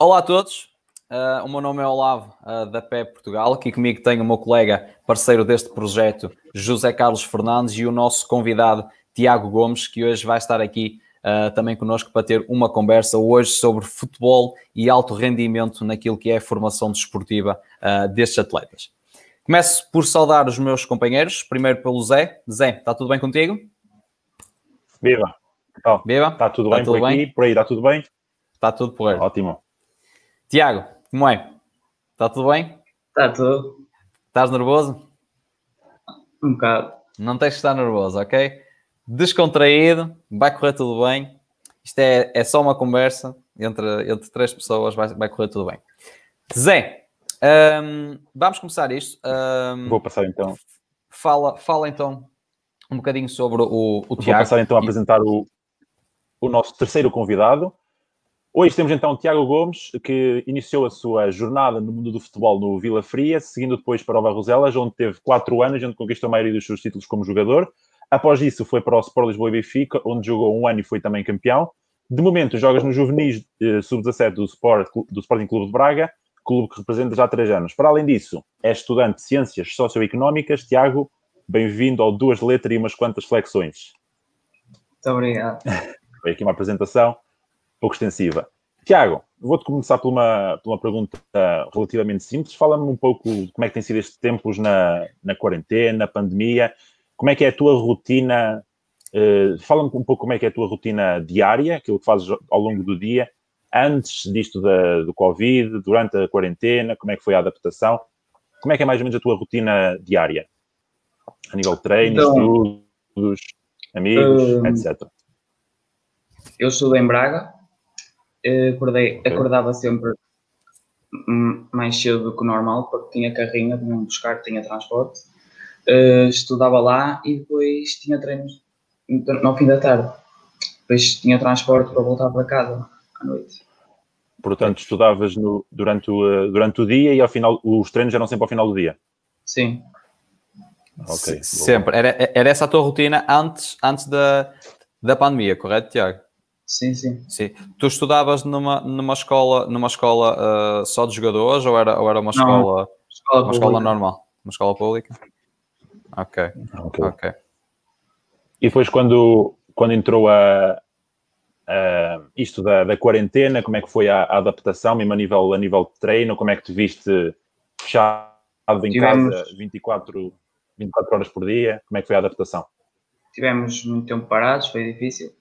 olá a todos. Uh, o meu nome é Olavo, uh, da PEP Portugal. Aqui comigo tenho o meu colega, parceiro deste projeto, José Carlos Fernandes, e o nosso convidado, Tiago Gomes, que hoje vai estar aqui uh, também connosco para ter uma conversa hoje sobre futebol e alto rendimento naquilo que é a formação desportiva destes atletas. Começo por saudar os meus companheiros, primeiro pelo Zé. Zé, está tudo bem contigo? Viva! Oh, Viva! Está tudo tá bem tudo por aqui? Bem? Por aí está tudo bem? Está tudo por aí. Ótimo. Tiago, como é? Está tudo bem? Está tudo. Estás nervoso? Um bocado. Não tens que estar nervoso, ok? Descontraído, vai correr tudo bem. Isto é, é só uma conversa entre, entre três pessoas, vai, vai correr tudo bem. Zé, um, vamos começar isto. Um, Vou passar então. Fala, fala então um bocadinho sobre o, o Tiago. Vou passar então a apresentar o, o nosso terceiro convidado. Hoje temos então Tiago Gomes, que iniciou a sua jornada no mundo do futebol no Vila Fria, seguindo depois para o Barroselas, onde teve quatro anos, onde conquistou a maioria dos seus títulos como jogador. Após isso, foi para o Sport Lisboa e Benfica, onde jogou um ano e foi também campeão. De momento, jogas no juvenis eh, sub-17 do, Sport, do Sporting Clube de Braga, clube que representa já há três anos. Para além disso, é estudante de Ciências Socioeconómicas. Tiago, bem-vindo ao Duas Letras e umas quantas flexões. Muito obrigado. Foi aqui uma apresentação pouco extensiva. Tiago, vou-te começar por uma, por uma pergunta relativamente simples. Fala-me um pouco como é que tem sido estes tempos na, na quarentena, na pandemia. Como é que é a tua rotina? Uh, Fala-me um pouco como é que é a tua rotina diária, aquilo que fazes ao longo do dia, antes disto da, do Covid, durante a quarentena, como é que foi a adaptação? Como é que é mais ou menos a tua rotina diária? A nível de treinos, então, estudos, amigos, uh, etc. Eu estudo em Braga, acordei, okay. acordava sempre mais cedo do que o normal, porque tinha carrinha, vinha buscar, tinha transporte. Uh, estudava lá e depois tinha treinos no fim da tarde. Depois tinha transporte para voltar para casa à noite. Portanto, estudavas no, durante, o, eh, durante o dia e ao final os treinos eram sempre ao final do dia? Sim. Ok. Sempre. Era, era essa a tua rotina antes, antes da, da pandemia, correto, Tiago? Sim, sim. Sim. Tu estudavas numa, numa escola, numa escola uh, só de jogadores ou era, ou era uma escola, escola uma escola normal? Uma escola pública? Ok. okay. ok. E depois quando, quando entrou a, a isto da, da, quarentena, como é que foi a, a, adaptação, mesmo a nível, a nível de treino, como é que te viste fechado em Tivemos... casa 24, 24 horas por dia, como é que foi a adaptação? Tivemos muito tempo parados, foi difícil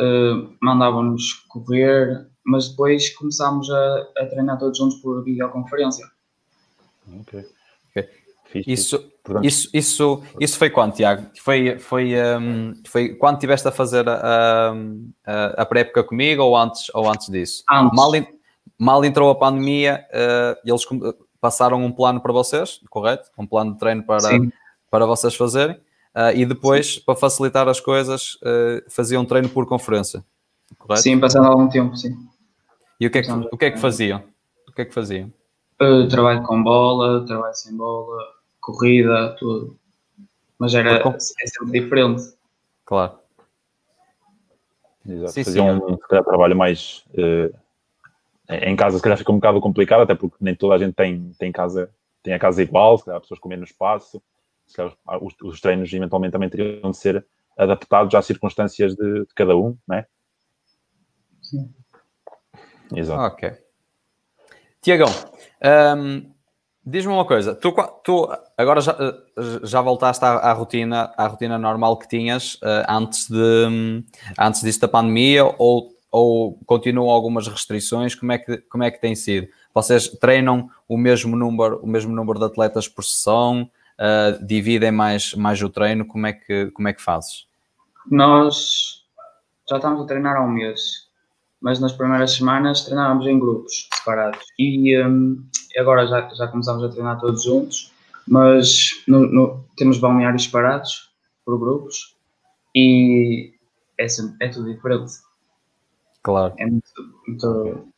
uh, mandavam-nos correr, mas depois começámos a, a, treinar todos juntos por videoconferência. Ok. okay. Isso, isso, isso, isso foi quando, Tiago? Foi, foi, um, foi quando estiveste a fazer a, a, a pré-época comigo ou antes, ou antes disso? Antes. Mal, mal entrou a pandemia, uh, eles passaram um plano para vocês, correto? Um plano de treino para, para vocês fazerem. Uh, e depois, sim. para facilitar as coisas, uh, faziam um treino por conferência, correto? Sim, passando algum tempo, sim. E o que é que, o que, é que faziam? O que é que faziam? Uh, trabalho com bola, trabalho sem bola, corrida, tudo. Mas era é sempre diferente. Claro. Exato. Sim, faziam sim. um trabalho mais uh, em casa, se calhar fica um bocado complicado, até porque nem toda a gente tem, tem casa, tem a casa igual, se calhar pessoas com menos espaço os, os, treinos eventualmente também teriam de ser adaptados às circunstâncias de, de cada um, não é? Sim. Exato. Ok. Tiagão, um, diz-me uma coisa, tu, tu agora já, já voltaste à, à, rotina, à rotina normal que tinhas uh, antes, de, antes disto da pandemia ou, ou continuam algumas restrições? Como é, que, como é que tem sido? Vocês treinam o mesmo número, o mesmo número de atletas por sessão? Uh, dividem mais, mais o treino, como é, que, como é que fazes? Nós já estamos a treinar há um mês, mas nas primeiras semanas treinávamos em grupos separados e um, agora já, já começamos a treinar todos juntos, mas no, no, temos balneários separados por grupos e é, é tudo diferente. Claro. É muito. muito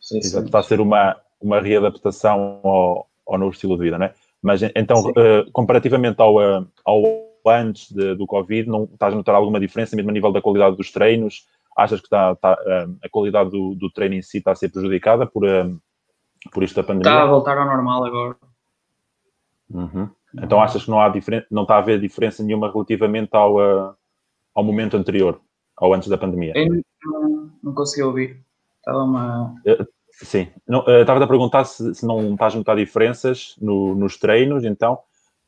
Está a ser uma, uma readaptação ao, ao novo estilo de vida, não é? Mas então, uh, comparativamente ao, uh, ao antes de, do Covid, não estás a notar alguma diferença, mesmo a nível da qualidade dos treinos, Achas que está, está a qualidade do, do treino em si está a ser prejudicada por, por isto da pandemia? Está a voltar ao normal agora. Uhum. Então achas que não, há não está a haver diferença nenhuma relativamente ao, uh, ao momento anterior, ao antes da pandemia? Eu não, não consegui ouvir. Estava uma... Sim. Não, uh, estava a perguntar se, se, não estás a notar diferenças no, nos treinos, então,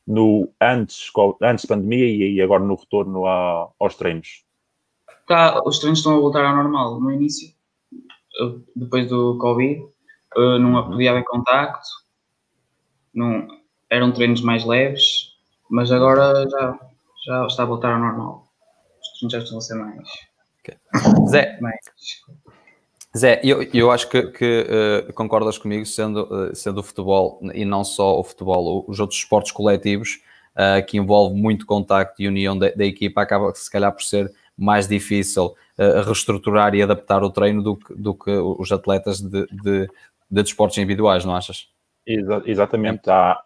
no antes, antes da pandemia e, e agora no retorno a, aos treinos. Tá, os treinos estão a voltar ao normal. No início, depois do Covid, não uhum. podia haver contacto, não, eram treinos mais leves, mas agora já, já está a voltar ao normal. Os treinos já estão a ser mais. Okay. Zé, mais... Zé, eu, eu acho que, que uh, concordas comigo, sendo, uh, sendo o futebol e não só o futebol, os outros esportes coletivos uh, que envolvem muito contacto e união da, da, equipa, acaba se calhar por ser mais difícil reestruturar e adaptar o treino do que, do que os atletas de, de, de desportos individuais, não achas? Exa exatamente. Há,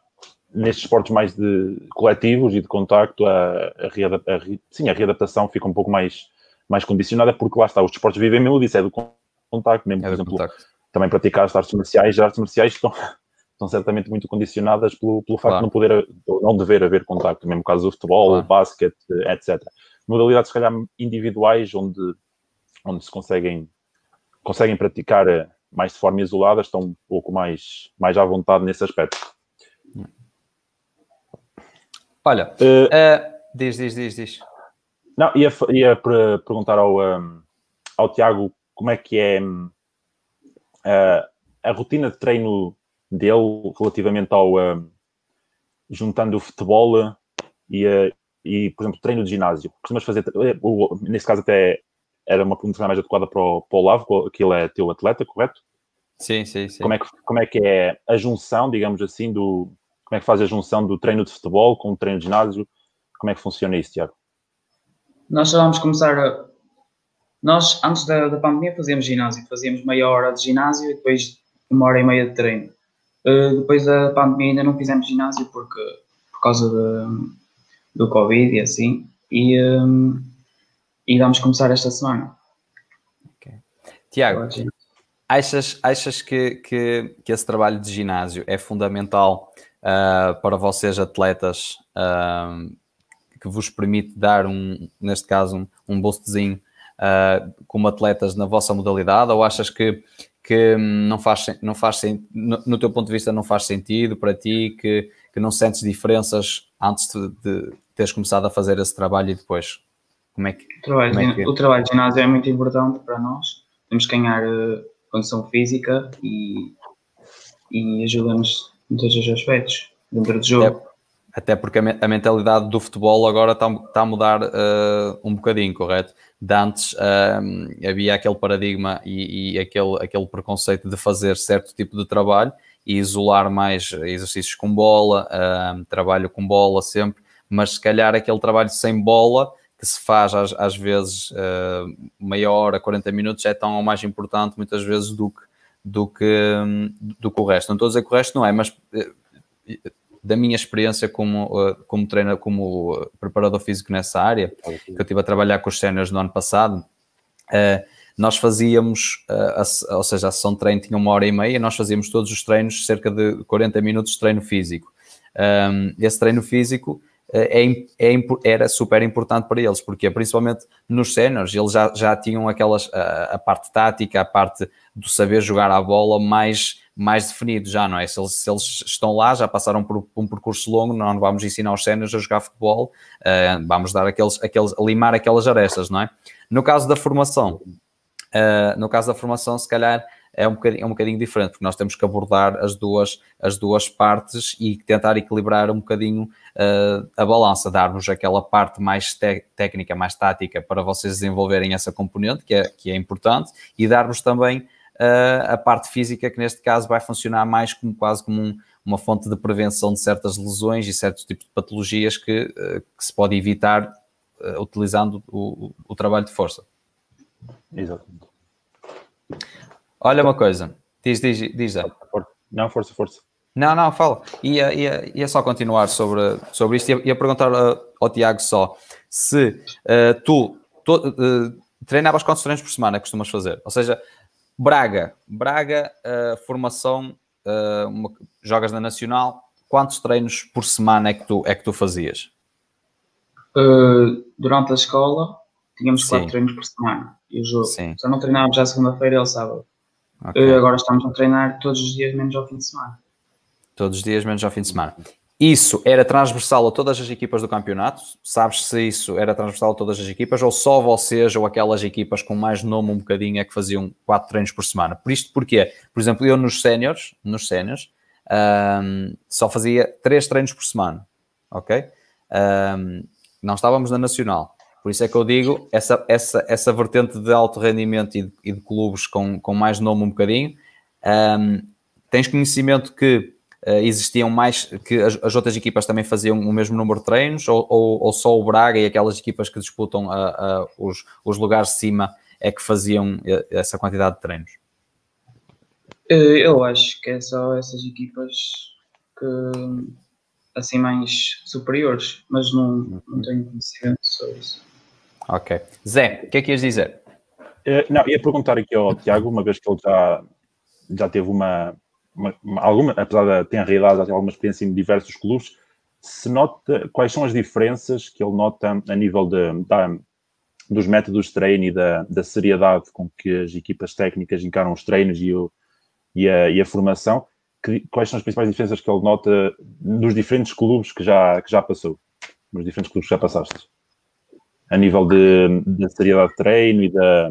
nestes esportes mais de coletivos e de contacto, a, a, a, sim, a readaptação fica um pouco mais, mais condicionada, porque lá está, os desportos vivem mesmo disso, é do mesmo, é por exemplo, contacto. também praticar as artes marciais, as artes marciais estão, estão certamente muito condicionadas pelo, pelo facto claro. de não poder, não dever haver contacto, mesmo caso do futebol, claro. basquete, etc. Modalidades, se calhar, individuais, onde, onde se conseguem, conseguem praticar eh, mais de forma isolada, estão um pouco mais, mais à vontade nesse aspecto. Olha, uh, uh, diz, diz, diz, diz. Não, ia, ia perguntar ao, um, ao Tiago como é que é um, uh, a rotina de treino dele relativamente ao um, juntando o futebol e, e, por exemplo, treino de ginásio. Costumas fazer, nesse caso até era uma pergunta mais adequada para o, para o Lavo, que ele é teu atleta, correto? Sim, sim, sim. Como é que, como é, que é a junção, digamos assim, do, como é que faz a junção do treino de futebol com o treino de ginásio? Como é que funciona isso, Tiago? Nós só vamos começar a... Nós, antes da, da pandemia, fazíamos ginásio. Fazíamos meia hora de ginásio e depois uma hora e meia de treino. Uh, depois da pandemia ainda não fizemos ginásio porque, por causa de, do Covid e assim. E, um, e vamos começar esta semana. Okay. Tiago, achas, achas que, que, que esse trabalho de ginásio é fundamental uh, para vocês, atletas, uh, que vos permite dar, um, neste caso, um, um boostzinho uh, como atletas na vossa modalidade? Ou achas que, que não faz, não faz no, no teu ponto de vista, não faz sentido para ti, que, que não sentes diferenças antes de, de teres começado a fazer esse trabalho e depois? Como é que, o, trabalho, é que... o trabalho de ginásio é muito importante para nós. Temos que ganhar uh, condição física e, e ajuda-nos em todos os aspectos dentro do jogo. Até, até porque a, mentalidade do futebol agora está, a mudar uh, um bocadinho, correto? De antes uh, havia aquele paradigma e, e, aquele, aquele preconceito de fazer certo tipo de trabalho e isolar mais exercícios com bola, uh, trabalho com bola sempre, mas se calhar aquele trabalho sem bola que se faz às, às vezes meia hora, 40 minutos é tão ou mais importante muitas vezes do que, do que, do que o resto. Não estou a dizer que o resto não é, mas da minha experiência como, uh, como treino, como uh, preparador físico nessa área, que eu estive a trabalhar com os séniores no ano passado, uh, nós fazíamos, a, ou seja, a sessão de treino tinha uma hora e meia, nós fazíamos todos os treinos, cerca de 40 minutos de treino físico. Esse treino físico é, é, era super importante para eles, porque principalmente nos séniores, eles já, já tinham aquelas, a, a, parte tática, a parte do saber jogar a bola mais mais definido já, não é? Se eles, se eles, estão lá, já passaram por um percurso longo, não vamos ensinar os séniores a jogar futebol, uh, vamos dar aqueles, aqueles, limar aquelas arestas, não é? No caso da formação, uh, no caso da formação, se calhar é um, bocadinho, é um bocadinho diferente, porque nós temos que abordar as duas, as duas partes e tentar equilibrar um bocadinho uh, a balança, dar-vos aquela parte mais técnica, mais tática para vocês desenvolverem essa componente, que é, que é importante, e dar-vos também a parte física, que neste caso vai funcionar mais como quase como um, uma fonte de prevenção de certas lesões e certos tipos de patologias que, uh, que se pode evitar uh, utilizando o, o, trabalho de força. Exatamente. Olha uma coisa, diz, diz, diz. Não, força, força. Não, não, fala. Ia, ia, ia só continuar sobre, sobre isto. Ia, ia perguntar ao Tiago só se uh, tu, to, uh, treinavas quantos treinos por semana costumas fazer? Ou seja, Braga, Braga, uh, formação, uh, uma, jogas na Nacional, quantos treinos por semana é que tu, é que tu fazias? Uh, durante a escola, tínhamos quatro treinos por semana. E o jogo. Sim. Só não treinávamos já segunda-feira e ao sábado. Okay. agora estamos a treinar todos os dias, menos ao fim de semana. Todos os dias, menos ao fim de semana. Isso era transversal a todas as equipas do campeonato? Sabes se isso era transversal a todas as equipas ou só vocês ou aquelas equipas com mais nome um bocadinho é que faziam quatro treinos por semana? Por isto porquê? Por exemplo, eu nos séniores, nos séniores, um, só fazia três treinos por semana, ok? Um, não estávamos na Nacional. Por isso é que eu digo, essa, essa, essa vertente de alto rendimento e de, e de clubes com, com mais nome um bocadinho, um, tens conhecimento que existiam mais, que as, as, outras equipas também faziam o mesmo número de treinos, ou, ou, ou só o Braga e aquelas equipas que disputam a, a, os, os lugares de cima é que faziam eh, essa quantidade de treinos? Eh, eu acho que é só essas equipas que assim mais superiores, mas não, não tenho conhecimento sobre isso. Ok. Zé, o que é que ias dizer? Uh, não, ia perguntar aqui ao Tiago, uma vez que ele já, já teve uma, alguma, apesar de ter realidade, alguma experiência em diversos clubes, se nota quais são as diferenças que ele nota a nível de, da, dos métodos de treino e da, da, seriedade com que as equipas técnicas encaram os treinos e, o, e, a, e a formação, que, quais são as principais diferenças que ele nota nos diferentes clubes que já, que já passou, nos diferentes clubes que já passaste, a nível de, de seriedade de treino e da,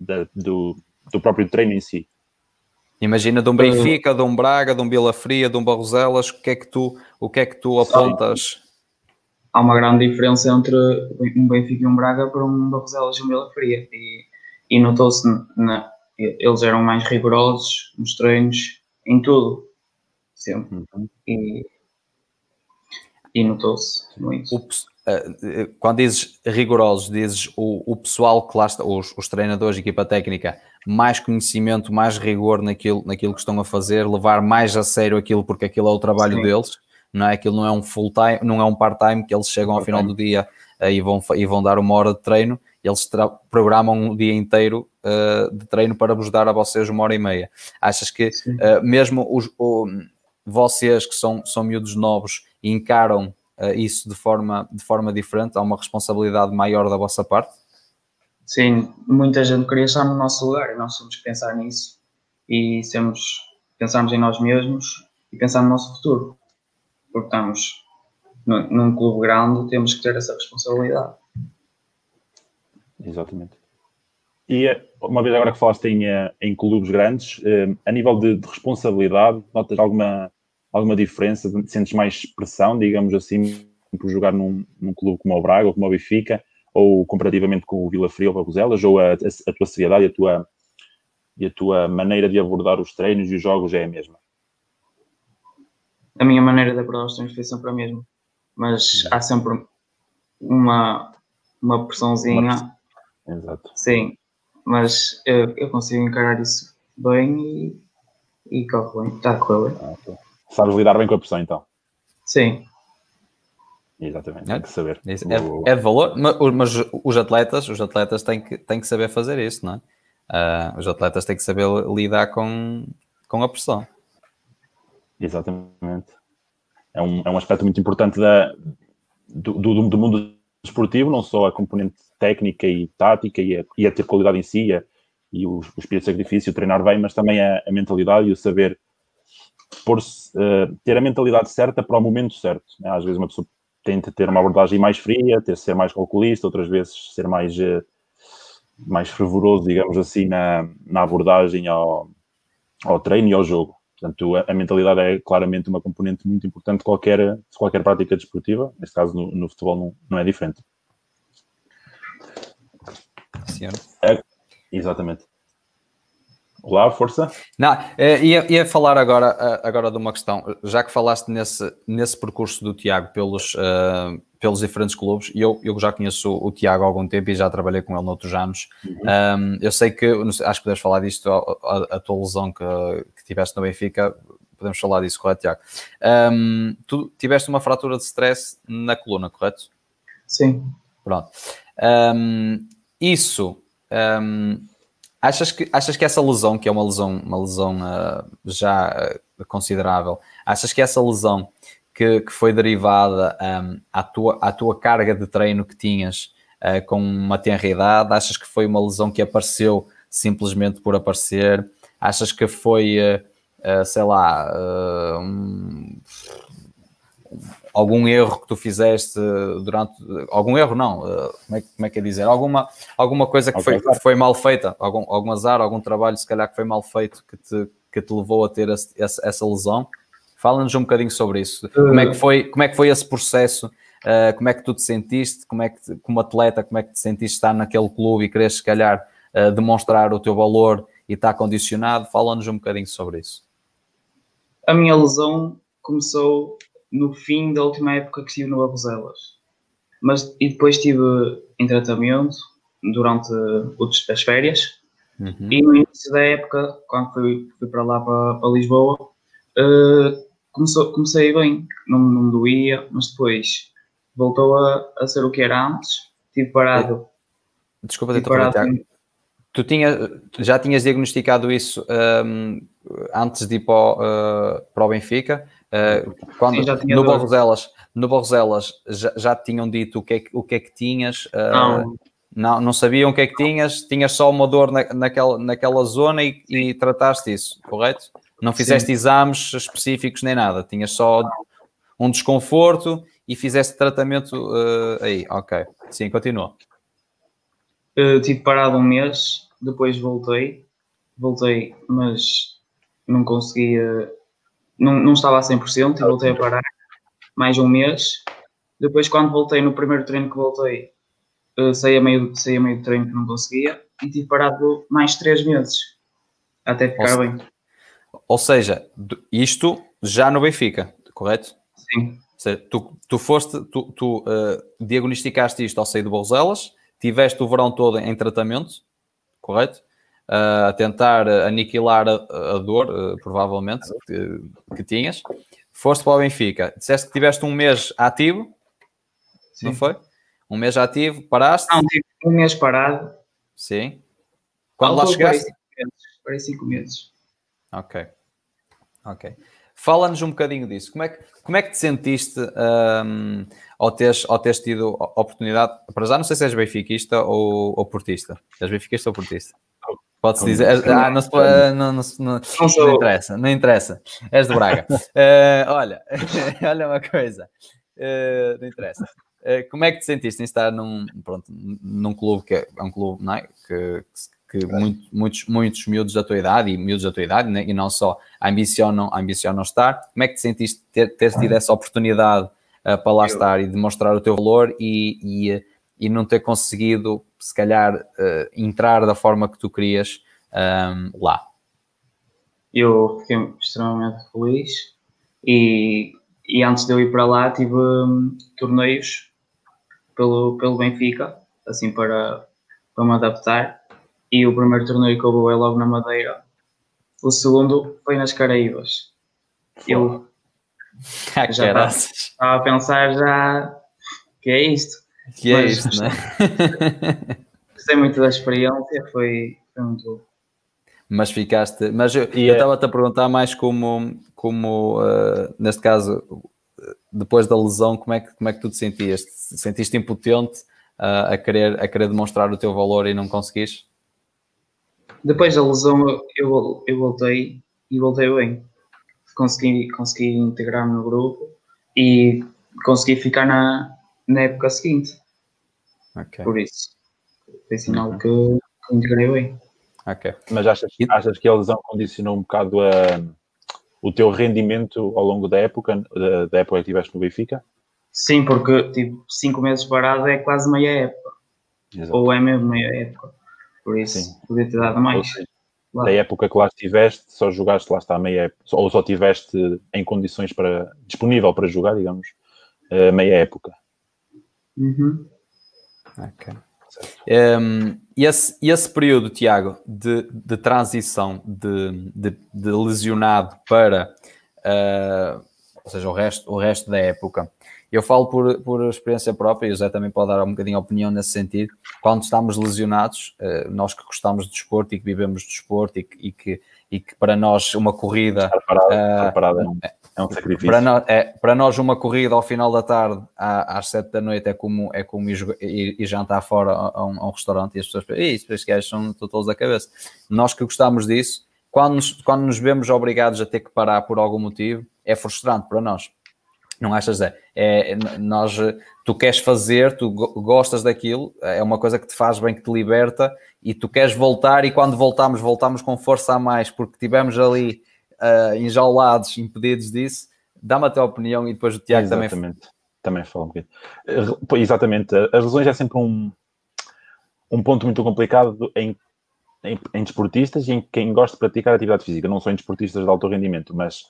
da do, do próprio treino em si. Imagina de um Benfica, de um Braga, de um Vila Fria, de um Barroselas, o que é que tu, o que é que tu apontas? Há uma grande diferença entre um Benfica e um Braga para um Barroselas e um Vila Fria. E, e notou-se, eles eram mais rigorosos nos treinos, em tudo, sempre. Uhum. E, e notou-se muito. Eh, quando dizes rigorosos, dizes o, o pessoal que lá está, os, os treinadores, equipa técnica, mais conhecimento, mais rigor naquilo, naquilo que estão a fazer, levar mais a sério aquilo, porque aquilo é o trabalho Sim. deles, não é? Aquilo não é um full time, não é um part-time que eles chegam ao final do dia uh, e, vão, e vão dar uma hora de treino, eles programam um dia inteiro uh, de treino para vos dar a vocês uma hora e meia. Achas que uh, mesmo os, o, vocês que são, são miúdos novos encaram isso de forma, de forma diferente? Há uma responsabilidade maior da vossa parte? Sim, muita gente queria estar no nosso lugar e nós temos que pensar nisso e temos pensarmos em nós mesmos e pensar no nosso futuro. Porque estamos num, num clube grande, temos que ter essa responsabilidade. Exatamente. E uma vez agora que falaste em, eh, em clubes grandes, eh, a nível de, de responsabilidade, notas alguma alguma diferença? Sentes mais pressão, digamos assim, por jogar num, num clube como o Braga ou como o Benfica, ou comparativamente com o Vila Fria ou o Barroselas, ou a, a, a, tua seriedade e a tua, e a tua maneira de abordar os treinos e os jogos é a mesma? A minha maneira de abordar os treinos foi sempre a mesma, mas há sempre uma, uma pressãozinha. Exato. Sim, mas eu, eu consigo encarar isso bem e, e corre bem, está a correr bem. Ah, okay. Sabes lidar bem com a pressão, então? Sim. Exatamente, tem que saber. Isso, é, é, de valor, mas os atletas, os atletas têm que, têm que saber fazer isso, não é? Uh, os atletas têm que saber lidar com, com a pressão. Exatamente. É um, é um aspecto muito importante da, do, do, do mundo desportivo, não só a componente técnica e tática e a, e a ter qualidade em si e, e o, o espírito de sacrifício, o treinar bem, mas também a, a mentalidade e o saber por uh, ter a mentalidade certa para o momento certo. Né? Às vezes uma pessoa tenta ter uma abordagem mais fria, ter ser mais calculista, outras vezes ser mais, uh, mais fervoroso, digamos assim, na, na abordagem ao, ao treino e ao jogo. Portanto, a, a, mentalidade é claramente uma componente muito importante de qualquer, de qualquer prática desportiva. Neste caso, no, no futebol não, não é diferente. Sim. É, exatamente. Olá, força. Não, é, ia, ia falar agora, agora de uma questão. Já que falaste nesse, nesse percurso do Tiago pelos, uh, pelos diferentes clubes, e eu, eu já conheço o, Tiago há algum tempo e já trabalhei com ele noutros anos. Uhum. Um, eu sei que, acho que podes falar disto, a, a, tua lesão que, que tiveste no Benfica, podemos falar disso, correto, Tiago? Um, tu tiveste uma fratura de stress na coluna, correto? Sim. Pronto. Um, isso Um, achas, que, achas que essa lesão, que é uma lesão, uma lesão uh, já uh, considerável, achas que essa lesão que, que foi derivada um, à, tua, à tua carga de treino que tinhas uh, com uma tenra idade, achas que foi uma lesão que apareceu simplesmente por aparecer? Achas que foi, sei lá, um, algum erro que tu fizeste durante algum erro não eh, como é, como é que é dizer? Alguma alguma coisa que foi, que foi mal feita algum, algum azar algum trabalho se calhar que foi mal feito que te, que te levou a ter esse, essa lesão? Fala-nos um bocadinho sobre isso. Como é que foi como é que foi esse processo? Uh, como é que tu te sentiste? Como é que como atleta como é que te sentiste estar naquele clube e queres se calhar uh, demonstrar o teu valor e estar condicionado? Fala-nos um bocadinho sobre isso. A minha lesão começou no fim da última época que estive no Barroselas. Mas, e depois estive em tratamento durante as férias. Uhum. E no início da época, quando fui, fui para lá, para, para Lisboa, uh, começou, comecei bem, não, não me doía, mas depois voltou a, a ser o que era antes. Estive parado. Desculpa, tive parado, Tu tinha, já tinhas diagnosticado isso um, antes de ir para o, uh, para o Benfica? Uh, quando, Sim, no Barroselas, no Barroselas já, já tinham dito o que é, o que, é que tinhas? Uh, não. não. Não sabiam o que é que tinhas? Tinhas só uma dor na, naquela, naquela zona e, e trataste isso, correto? Não fizeste Sim. exames específicos nem nada, tinhas só um desconforto e fizeste tratamento uh, aí, ok. Sim, continua. Tive parado um mês, depois voltei, voltei, mas não conseguia não, não estava a 100% e voltei a parar mais um mês. Depois, quando voltei, no primeiro treino que voltei, uh, saí, a meio, saí a meio do treino que não conseguia e tive parado mais três meses até ficar ou bem. Ou seja, isto já no Benfica, correto? Sim. Seja, tu, tu foste, tu, tu uh, diagnosticaste isto ao sair do Bolselas, tiveste o verão todo em tratamento, correto? A tentar aniquilar a, a dor, uh, provavelmente, que, que, tinhas. Foste para o Benfica, disseste que tiveste um mês ativo, Sim. não foi? Um mês ativo, paraste? Não, tive um mês parado. Sim. Quando lá chegaste? Parei cinco meses. Ok. Ok. Fala-nos um bocadinho disso. Como é que, como é que te sentiste um, ao, teres, ao teres tido a oportunidade? Para já, não sei se és benfiquista ou, ou portista. És benfiquista ou portista? Pode-se dizer. Ah, não, não, não, não, não, interessa, não interessa. És de Braga. Uh, olha, olha uma coisa. Uh, não interessa. Uh, como é que te sentiste em estar num, pronto, num clube que é, é um clube não é? que, que muito, muitos, muitos miúdos da tua idade e miúdos da tua idade né? e não só ambicionam, ambicionam estar? Como é que te sentiste ter, ter tido essa oportunidade para lá estar e demonstrar o teu valor e, e e não ter conseguido, se calhar, uh, entrar da forma que tu querias um, ehm, lá? Eu fiquei extremamente feliz e, e antes de eu ir para lá tive um, torneios pelo, pelo Benfica, assim para, para me adaptar. E o primeiro torneio que eu vou é logo na Madeira. O segundo foi nas Caraíbas. Eu ah, já estava, estava a pensar já que é isto. Que é isso, né? Gostei muito da experiência, foi, foi muito mas ficaste. Mas eu é- estava-te a perguntar mais como, como uh, neste caso, depois da lesão, como é que, como é que tu te sentias? Sentiste impotente uh, a, querer, a querer demonstrar o teu valor e não conseguiste? Depois da lesão, eu, eu voltei e voltei bem. Consegui, consegui integrar-me no grupo e consegui ficar na, na época seguinte. Okay. Por isso, foi sinal uhum. que, que integrei bem. Ok. Mas achas, achas que a lesão condicionou um bocado a, o teu rendimento ao longo da época, da, da época que estiveste no Benfica? Sim, porque tipo, cinco meses parado é quase meia época. Exato. Ou é mesmo meia época. Por isso, Sim. podia ter dado mais. Seja, Da época que lá estiveste, só jogaste lá está meia época, ou só estiveste em condições para disponível para jogar, digamos, meia época. Uhum. Ok. Um, esse, esse período, Tiago, de, de transição de, de, de lesionado para uh, ou seja, o resto, o resto da época, eu falo por, por experiência própria, e o Zé também pode dar um bocadinho a opinião nesse sentido. Quando estamos lesionados, uh, nós que gostamos de desporto e que vivemos de desporto e que, e que, e que para nós uma corrida. Estar parado, estar parado é um, é um sacrifício. Para nós, é, para nós, uma corrida ao final da tarde, às sete da noite, é como, é como ir, ir, ir jantar fora a um, a um, restaurante e as pessoas pensam, estes gajos são todos da cabeça. Nós que gostamos disso, quando nos, quando nos vemos obrigados a ter que parar por algum motivo, é frustrante para nós. Não achas, Zé? É, nós, tu queres fazer, tu gostas daquilo, é uma coisa que te faz bem, que te liberta e tu queres voltar e quando voltamos, voltamos com força a mais porque tivemos ali uh, enjaulados, impedidos disso. Dá-me a tua opinião e depois o Tiago também... Exatamente, também fala um bocadinho. Exatamente, as lesões é sempre um, um ponto muito complicado em em, em, desportistas e em quem gosta de praticar atividade física, não só em desportistas de alto rendimento, mas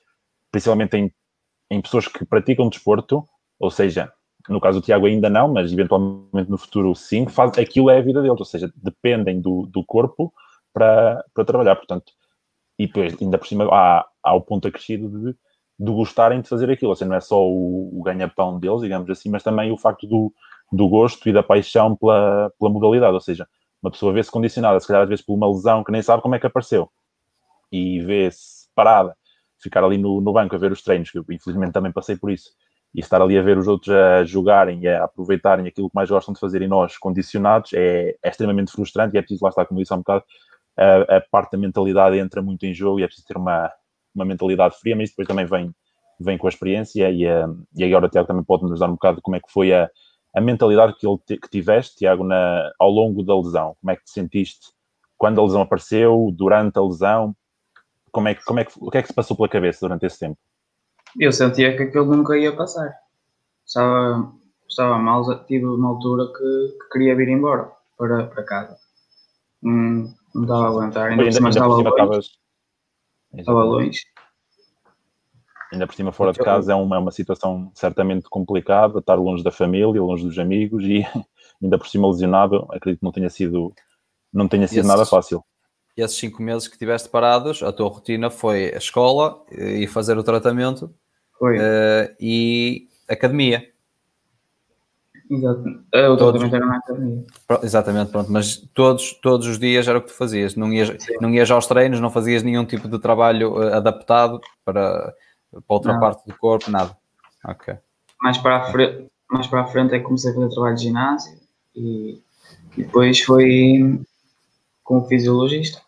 principalmente em, em pessoas que praticam desporto, ou seja, no caso do Tiago ainda não, mas eventualmente no futuro sim, faz, aquilo é a vida deles, ou seja, dependem do, do corpo para, para trabalhar, portanto, e depois ainda por cima há, há o ponto acrescido de, de gostarem de fazer aquilo, ou seja, não é só o, o ganha-pão deles, digamos assim, mas também o facto do, do gosto e da paixão pela, pela modalidade, ou seja, uma pessoa vê-se condicionada, se calhar às vezes por uma lesão que nem sabe como é que apareceu, e vê-se parada, ficar ali no, no banco a ver os treinos, que eu infelizmente também passei por isso, e estar ali a ver os outros a jogarem e a aproveitarem aquilo que mais gostam de fazer e nós condicionados é, é extremamente frustrante e é preciso, lá estar, como disse há um bocado, a, a, parte da mentalidade entra muito em jogo e é preciso ter uma, uma mentalidade fria, mas isso depois também vem, vem com a experiência e, a, e agora o Tiago também pode nos dar um bocado como é que foi a, a mentalidade que, ele que tiveste, Tiago, na, ao longo da lesão. Como é que te sentiste quando a lesão apareceu, durante a lesão? Como é, como é que, o que é que se passou pela cabeça durante esse tempo? Eu sentia que aquilo nunca ia passar. Estava, estava mal, tive uma altura que, que queria vir embora para, para casa. Hum, não estava a aguentar, ainda, ainda, ainda estava, longe, estava longe ainda por cima fora de casa é uma, é uma situação certamente complicada, estar longe da família, longe dos amigos e ainda por cima lesionado, acredito que não tenha sido, não tenha sido nada fácil. E esses cinco meses que tiveste parados, a tua rotina foi a escola e fazer o tratamento uh, e academia. Exato. O todos, era na academia. Exatamente, pronto. Mas todos, todos os dias era o que tu fazias. Não ias, não ias aos treinos, não fazias nenhum tipo de trabalho uh, adaptado para para outra não. parte do corpo, nada. Ok. Mais para a frente, mais para a frente é que comecei a fazer trabalho de ginásio e, e depois foi com o fisiologista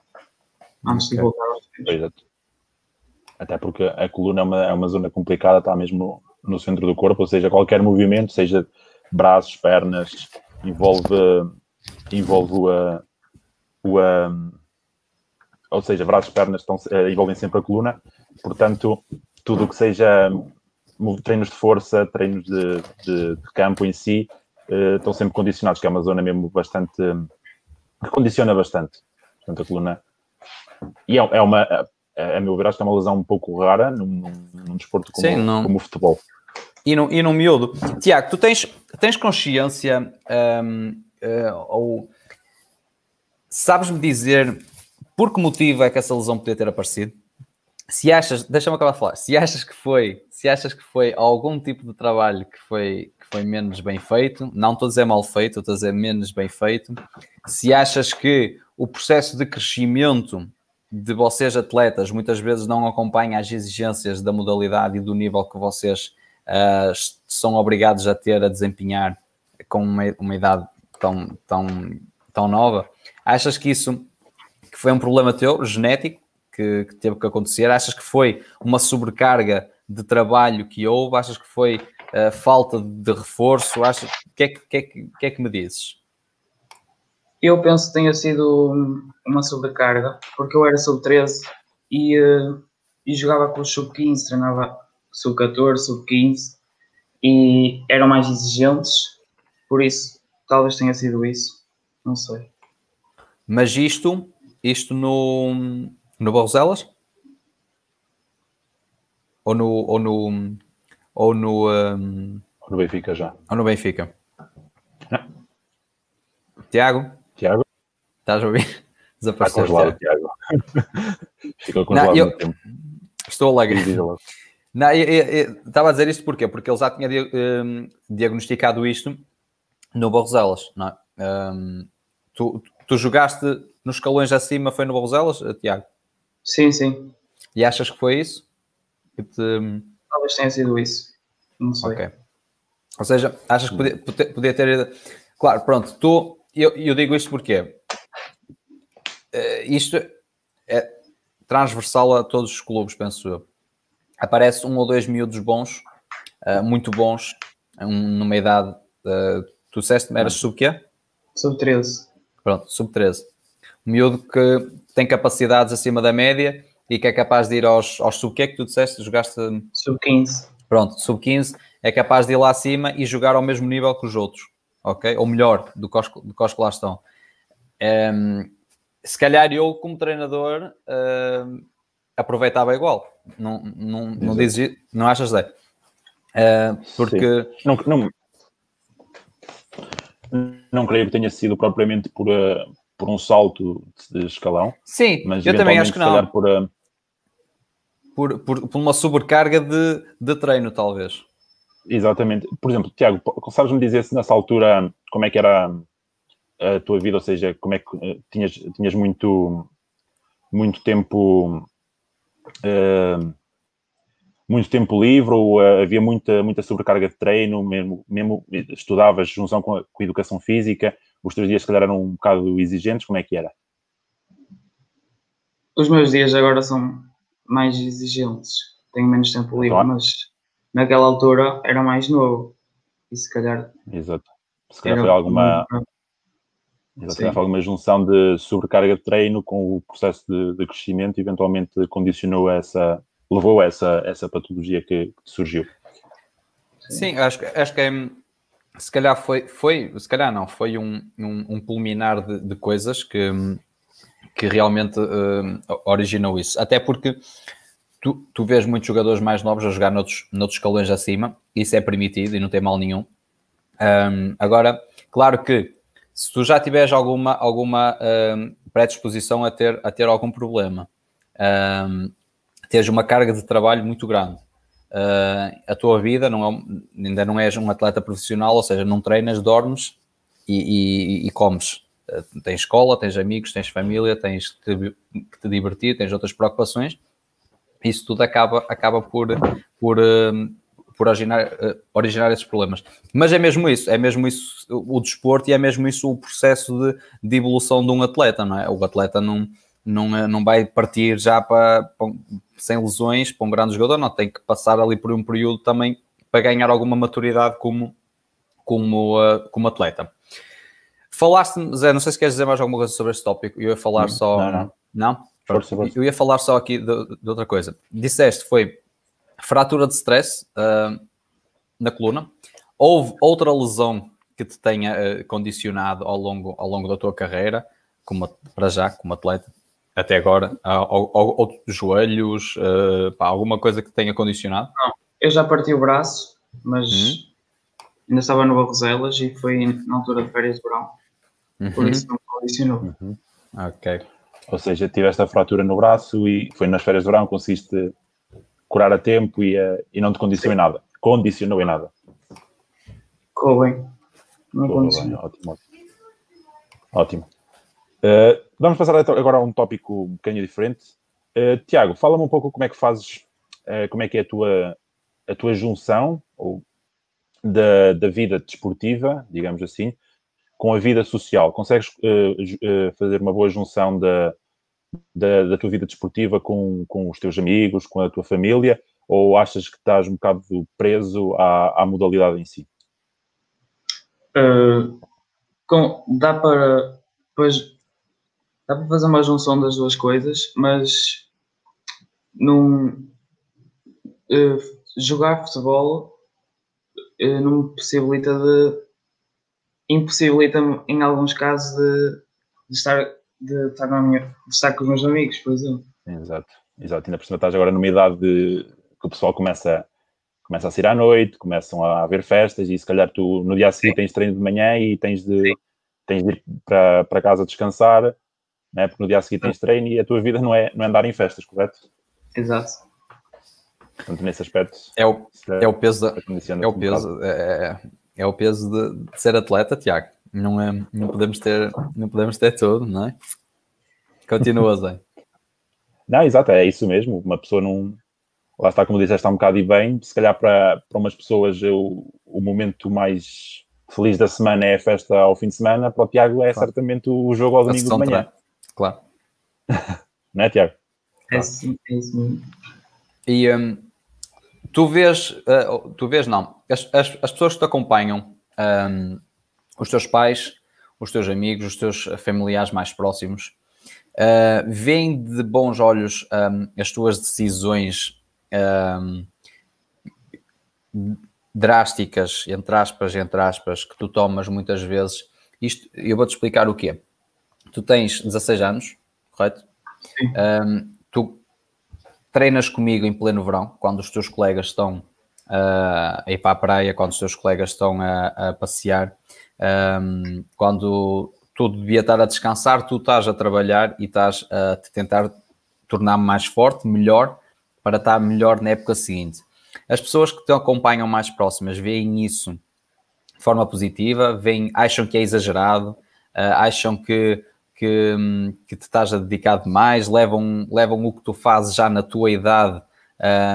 antes okay. de voltar aos treinos. Até porque a coluna é uma, é uma zona complicada, está mesmo no centro do corpo, ou seja, qualquer movimento, seja braços, pernas, envolve, envolve o, o, ou seja, braços, pernas estão, eh, envolvem sempre a coluna, portanto, tudo o que seja treinos de força, treinos de, de, de campo em si, uh, estão sempre condicionados, que é uma zona mesmo bastante. Que condiciona bastante. Portanto, a coluna. E é, é uma. A, a meu ver, acho que é uma lesão um pouco rara num, num, num desporto como, Sim, como o futebol. E no, e no miúdo. Tiago, tu tens, tens consciência um, uh, eh, ou sabes-me dizer por que motivo é que essa lesão podia ter aparecido? se achas, deixa-me acabar de falar, se achas que foi, se achas que foi algum tipo de trabalho que foi, foi menos bem feito, não estou a dizer mal feito, estou a dizer menos bem feito, se achas que o processo de crescimento de vocês atletas muitas vezes não acompanha as exigências da modalidade e do nível que vocês uh, são obrigados a ter a desempenhar com uma, uma idade tão, tão, tão nova, achas que isso que foi um problema teu, genético, que, que, teve que acontecer? Achas que foi uma sobrecarga de trabalho que houve? Achas que foi uh, falta de reforço? Achas, o que, é que, é que, que é que me dizes? Eu penso que tenha sido uma sobrecarga, porque eu era sub-13 e, uh, e jogava com o sub-15, treinava sub-14, sub-15 e eram mais exigentes, por isso talvez tenha sido isso, não sei. Mas isto, isto no, no Barroselas? Ou no. Ou no. Ou no, um... no Benfica já. Ou no Benfica. Tiago? Tiago? Estás a ouvir? Desapareceu. Está congelado, Tiago. Ficou congelado Não, eu... tempo. Estou alegre. Não, estava a dizer isto porquê? Porque ele já tinha um, diagnosticado isto no Barroselas, não é? Um, tu, tu jogaste nos escalões acima, foi no Barroselas, Tiago? Sim, sim. E achas que foi isso? Que te... Talvez tenha sido isso. Não sei. Ok. Ou seja, achas que podia, podia ter. Claro, pronto, tu. Eu, eu digo isto porque uh, isto é transversal a todos os clubes, penso eu. Aparece um ou dois miúdos bons, uh, muito bons, um, numa idade. Uh, tu disseste, eras sub quê? Sub 13. Pronto, sub 13. Um miúdo que tem capacidades acima da média e que é capaz de ir aos, aos sub quê que tu disseste? Jogaste. Sub 15. Pronto, sub 15 é capaz de ir lá acima e jogar ao mesmo nível que os outros, ok? Ou melhor do que os, do que, os que lá estão. Um, ehm, se calhar eu, como treinador, uh, aproveitava igual. Não, não, não, dizes, não achas, Zé? Uh, porque. Não, não, não creio que tenha sido propriamente por, uh, por um salto de escalão. Sim, mas eu também acho que não. Por, uh... por, por, por, uma sobrecarga de, de treino, talvez. Exatamente. Por exemplo, Tiago, sabes-me dizer se nessa altura como é que era a tua vida, ou seja, como é que uh, tinhas, tinhas muito, muito tempo uh, muito tempo livre ou uh, havia muita, muita sobrecarga de treino, mesmo, mesmo estudavas junção com a, com a educação física, os teus dias se calhar eram um bocado exigentes, como é que era? Os meus dias agora são mais exigentes, tenho menos tempo livre, então, mas naquela altura era mais novo. E se calhar. Exato. Se calhar foi alguma. Exato, foi alguma junção de sobrecarga de treino com o processo de, de crescimento, eventualmente condicionou essa, levou a essa, essa patologia que, que surgiu. Sim, acho, acho que é, se calhar foi, foi, se calhar não, foi um, um, um culminar de, de, coisas que, que realmente uh, originou isso. Até porque tu, tu vês muitos jogadores mais novos a jogar noutros, noutros escalões acima, isso é permitido e não tem mal nenhum. Um, agora, claro que se tu já tiveres alguma, alguma um, predisposição a ter, a ter algum problema, um, tens uma carga de trabalho muito grande, uh, a tua vida não é, ainda não és um atleta profissional, ou seja, não treinas, dormes e, e, e comes. Uh, tens escola, tens amigos, tens família, tens que te, que te divertir, tens outras preocupações isso tudo acaba, acaba por, por, hum, por originar, originar esses problemas. Mas é mesmo isso, é mesmo isso o desporto e é mesmo isso o processo de, de evolução de um atleta, não é? O atleta não, não, não vai partir já para, sem lesões para um grande jogador, não, tem que passar ali por um período também para ganhar alguma maturidade como, como, uh, como atleta. Falaste, Zé, não sei se queres dizer mais alguma coisa sobre este tópico, eu ia falar só... Não, não. não? Eu ia falar só aqui de, de outra coisa. Disseste foi fratura de stress uh, na coluna. Houve outra lesão que te tenha uh, condicionado ao longo, ao longo da tua carreira, como, para já, como atleta, até agora? Ou joelhos, uh, pá, alguma coisa que tenha condicionado? Não, eu já parti o braço, mas uhum. ainda estava no Barroselas e foi na altura de férias de verão. Uhum. Por isso não condicionou. Uhum. Ok. Ou seja, tiveste a fratura no braço e foi nas férias de verão, conseguiste curar a tempo e, uh, e não te condicionou em nada. Condicionou em nada. Correu bem. Não condicionou. Ótimo, ótimo. ótimo. Uh, vamos passar agora a um tópico um bocadinho diferente. Uh, Tiago, fala-me um pouco como é que fazes, uh, como é que é a tua, a tua junção ou, da, da vida desportiva, digamos assim, com a vida social? Consegues uh, fazer uma boa junção da, da, da, tua vida desportiva com, com os teus amigos, com a tua família? Ou achas que estás um bocado preso à, à modalidade em si? Com, dá para pois, dá para fazer uma junção das duas coisas, mas num, jogar futebol não me possibilita de impossibilita-me, em alguns casos, de, de estar, de, estar na minha, de estar com os meus amigos, por exemplo. Exato, exato. Ainda por cima estás agora numa idade de, que o pessoal começa, começa a sair à noite, começam a haver festas e se calhar tu no dia a seguir tens treino de manhã e tens de, tens de ir para, para casa descansar, né? porque no dia a seguir tens treino e a tua vida não é, não é andar em festas, correto? Exato. Portanto, nesse aspecto. É o, é o peso, da, é, o peso é, é, é, o peso de, de, ser atleta, Tiago. Não, é, não, podemos ter, não podemos ter tudo, não é? Continua, Zé. Não, exato, é isso mesmo. Uma pessoa não. Lá está, como disseste, está um bocado e bem. Se calhar para, para umas pessoas eu, o momento mais feliz da semana é a festa ao fim de semana. Para o Tiago é claro. certamente o jogo ao domingo de manhã. Claro. não é, Tiago? É sim, é isso mesmo. E um, tu vês, uh, tu vês não, as, as, as, pessoas que te acompanham, um, os teus pais, os teus amigos, os teus familiares mais próximos, uh, veem de bons olhos um, as tuas decisões um, drásticas, entre aspas, entre aspas, que tu tomas muitas vezes. Isto, eu vou-te explicar o quê. Tu tens 16 anos, correto? Um, tu treinas comigo em pleno verão, quando os teus colegas estão uh, a ir para a praia, quando os teus colegas estão a, a passear, um, quando tu devia estar a descansar, tu estás a trabalhar e estás a te tentar tornar mais forte, melhor, para estar melhor na época seguinte. As pessoas que te acompanham mais próximas veem isso de forma positiva, veem, acham que é exagerado, uh, acham que, que, que, te estás a dedicar demais, levam, levam o que tu fazes já na tua idade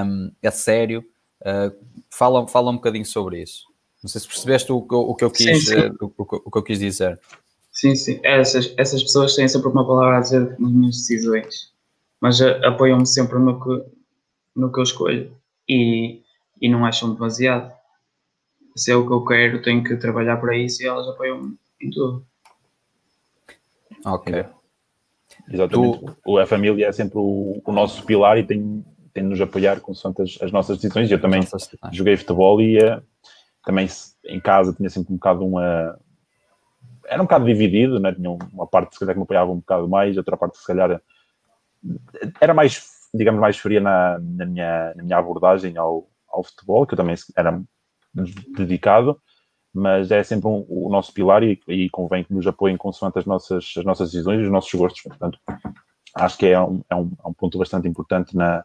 um, a sério. Uh, fala, fala um bocadinho sobre isso. Não sei se percebeste o, o, que, eu quis, sim, sim. Uh, o, o, que eu quis dizer. Sim, sim. Essas, essas pessoas têm sempre uma palavra a dizer nas minhas decisões, mas apoiam-me sempre no que, no que eu escolho e, e não acham demasiado. Se é o que eu quero, tenho que trabalhar para isso e elas apoiam-me em tudo. Ok. Exatamente. Tu... A família é sempre o, o nosso pilar e tem, tem de nos apoiar com as, as nossas decisões. Eu também joguei futebol e uh, também em casa tinha sempre um bocado uma. Era um bocado dividido, né? tinha uma parte se calhar que me apoiava um bocado mais, outra parte se calhar era mais, digamos, mais fria na, na, minha, na minha abordagem ao, ao futebol, que eu também era dedicado, mas é sempre um, o nosso pilar e, e, convém que nos apoiem consoante as nossas, as nossas decisões e os nossos gostos. Portanto, acho que é um, é um, é um ponto bastante importante na,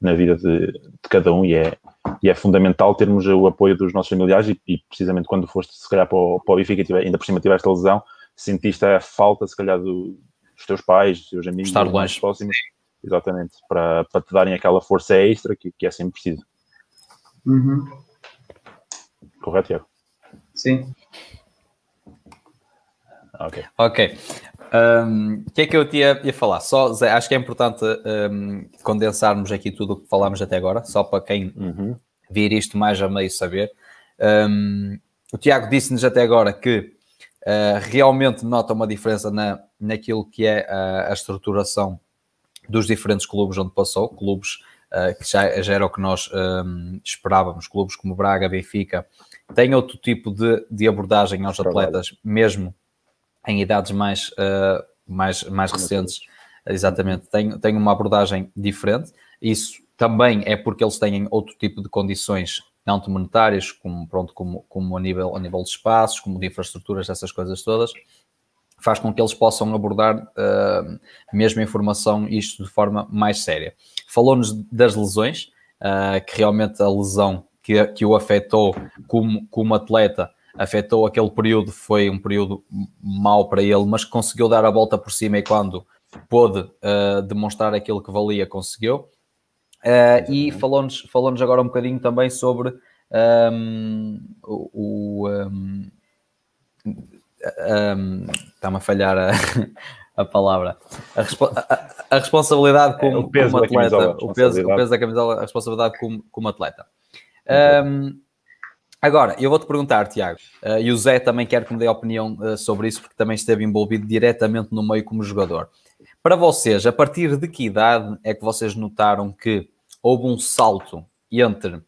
na vida de, de, cada um e é, e é fundamental termos o apoio dos nossos familiares e, e precisamente quando foste, se calhar, para o, para o Benfica, ainda por cima tiveste a lesão, sentiste a falta, se calhar, do, dos teus pais, dos teus amigos, Estar mais próximos, exatamente, para, para te darem aquela força extra que, que é sempre preciso. Uhum. Correto, Tiago? Sim. Ok. Ok. O um, que é que eu tinha ia falar? Só, Zé, acho que é importante um, condensarmos aqui tudo o que falámos até agora, só para quem uhum. vir isto mais a meio saber. Um, o Tiago disse-nos até agora que uh, realmente nota uma diferença na, naquilo que é a, a estruturação dos diferentes clubes onde passou, clubes uh, que já, já, era o que nós um, esperávamos, clubes como Braga, Benfica, têm outro tipo de, de abordagem aos atletas, mesmo em idades mais, uh, mais, mais recentes, exatamente, tem, tem uma abordagem diferente. Isso também é porque eles têm outro tipo de condições não monetárias, como, pronto, como, como a, nível, a nível de espaços, como de infraestruturas, essas coisas todas, faz com que eles possam abordar uh, mesmo a informação isto de forma mais séria. Falou-nos das lesões, uh, que realmente a lesão que, que o afetou como, como atleta afetou aquele período, foi um período mau para ele, mas conseguiu dar a volta por cima e quando pôde uh, demonstrar aquilo que valia, conseguiu. Uh, e falou-nos falou agora um bocadinho também sobre um, o. Um, um, Está-me a falhar a, a palavra. A, respo a, a responsabilidade como, é, o peso como atleta, o, peso, o peso da camisola, a responsabilidade como, como atleta. Um, agora, eu vou-te perguntar, Tiago, uh, e o Zé também quer que me dê opinião uh, sobre isso, porque também esteve envolvido diretamente no meio como jogador. Para vocês, a partir de que idade é que vocês notaram que houve um salto entre,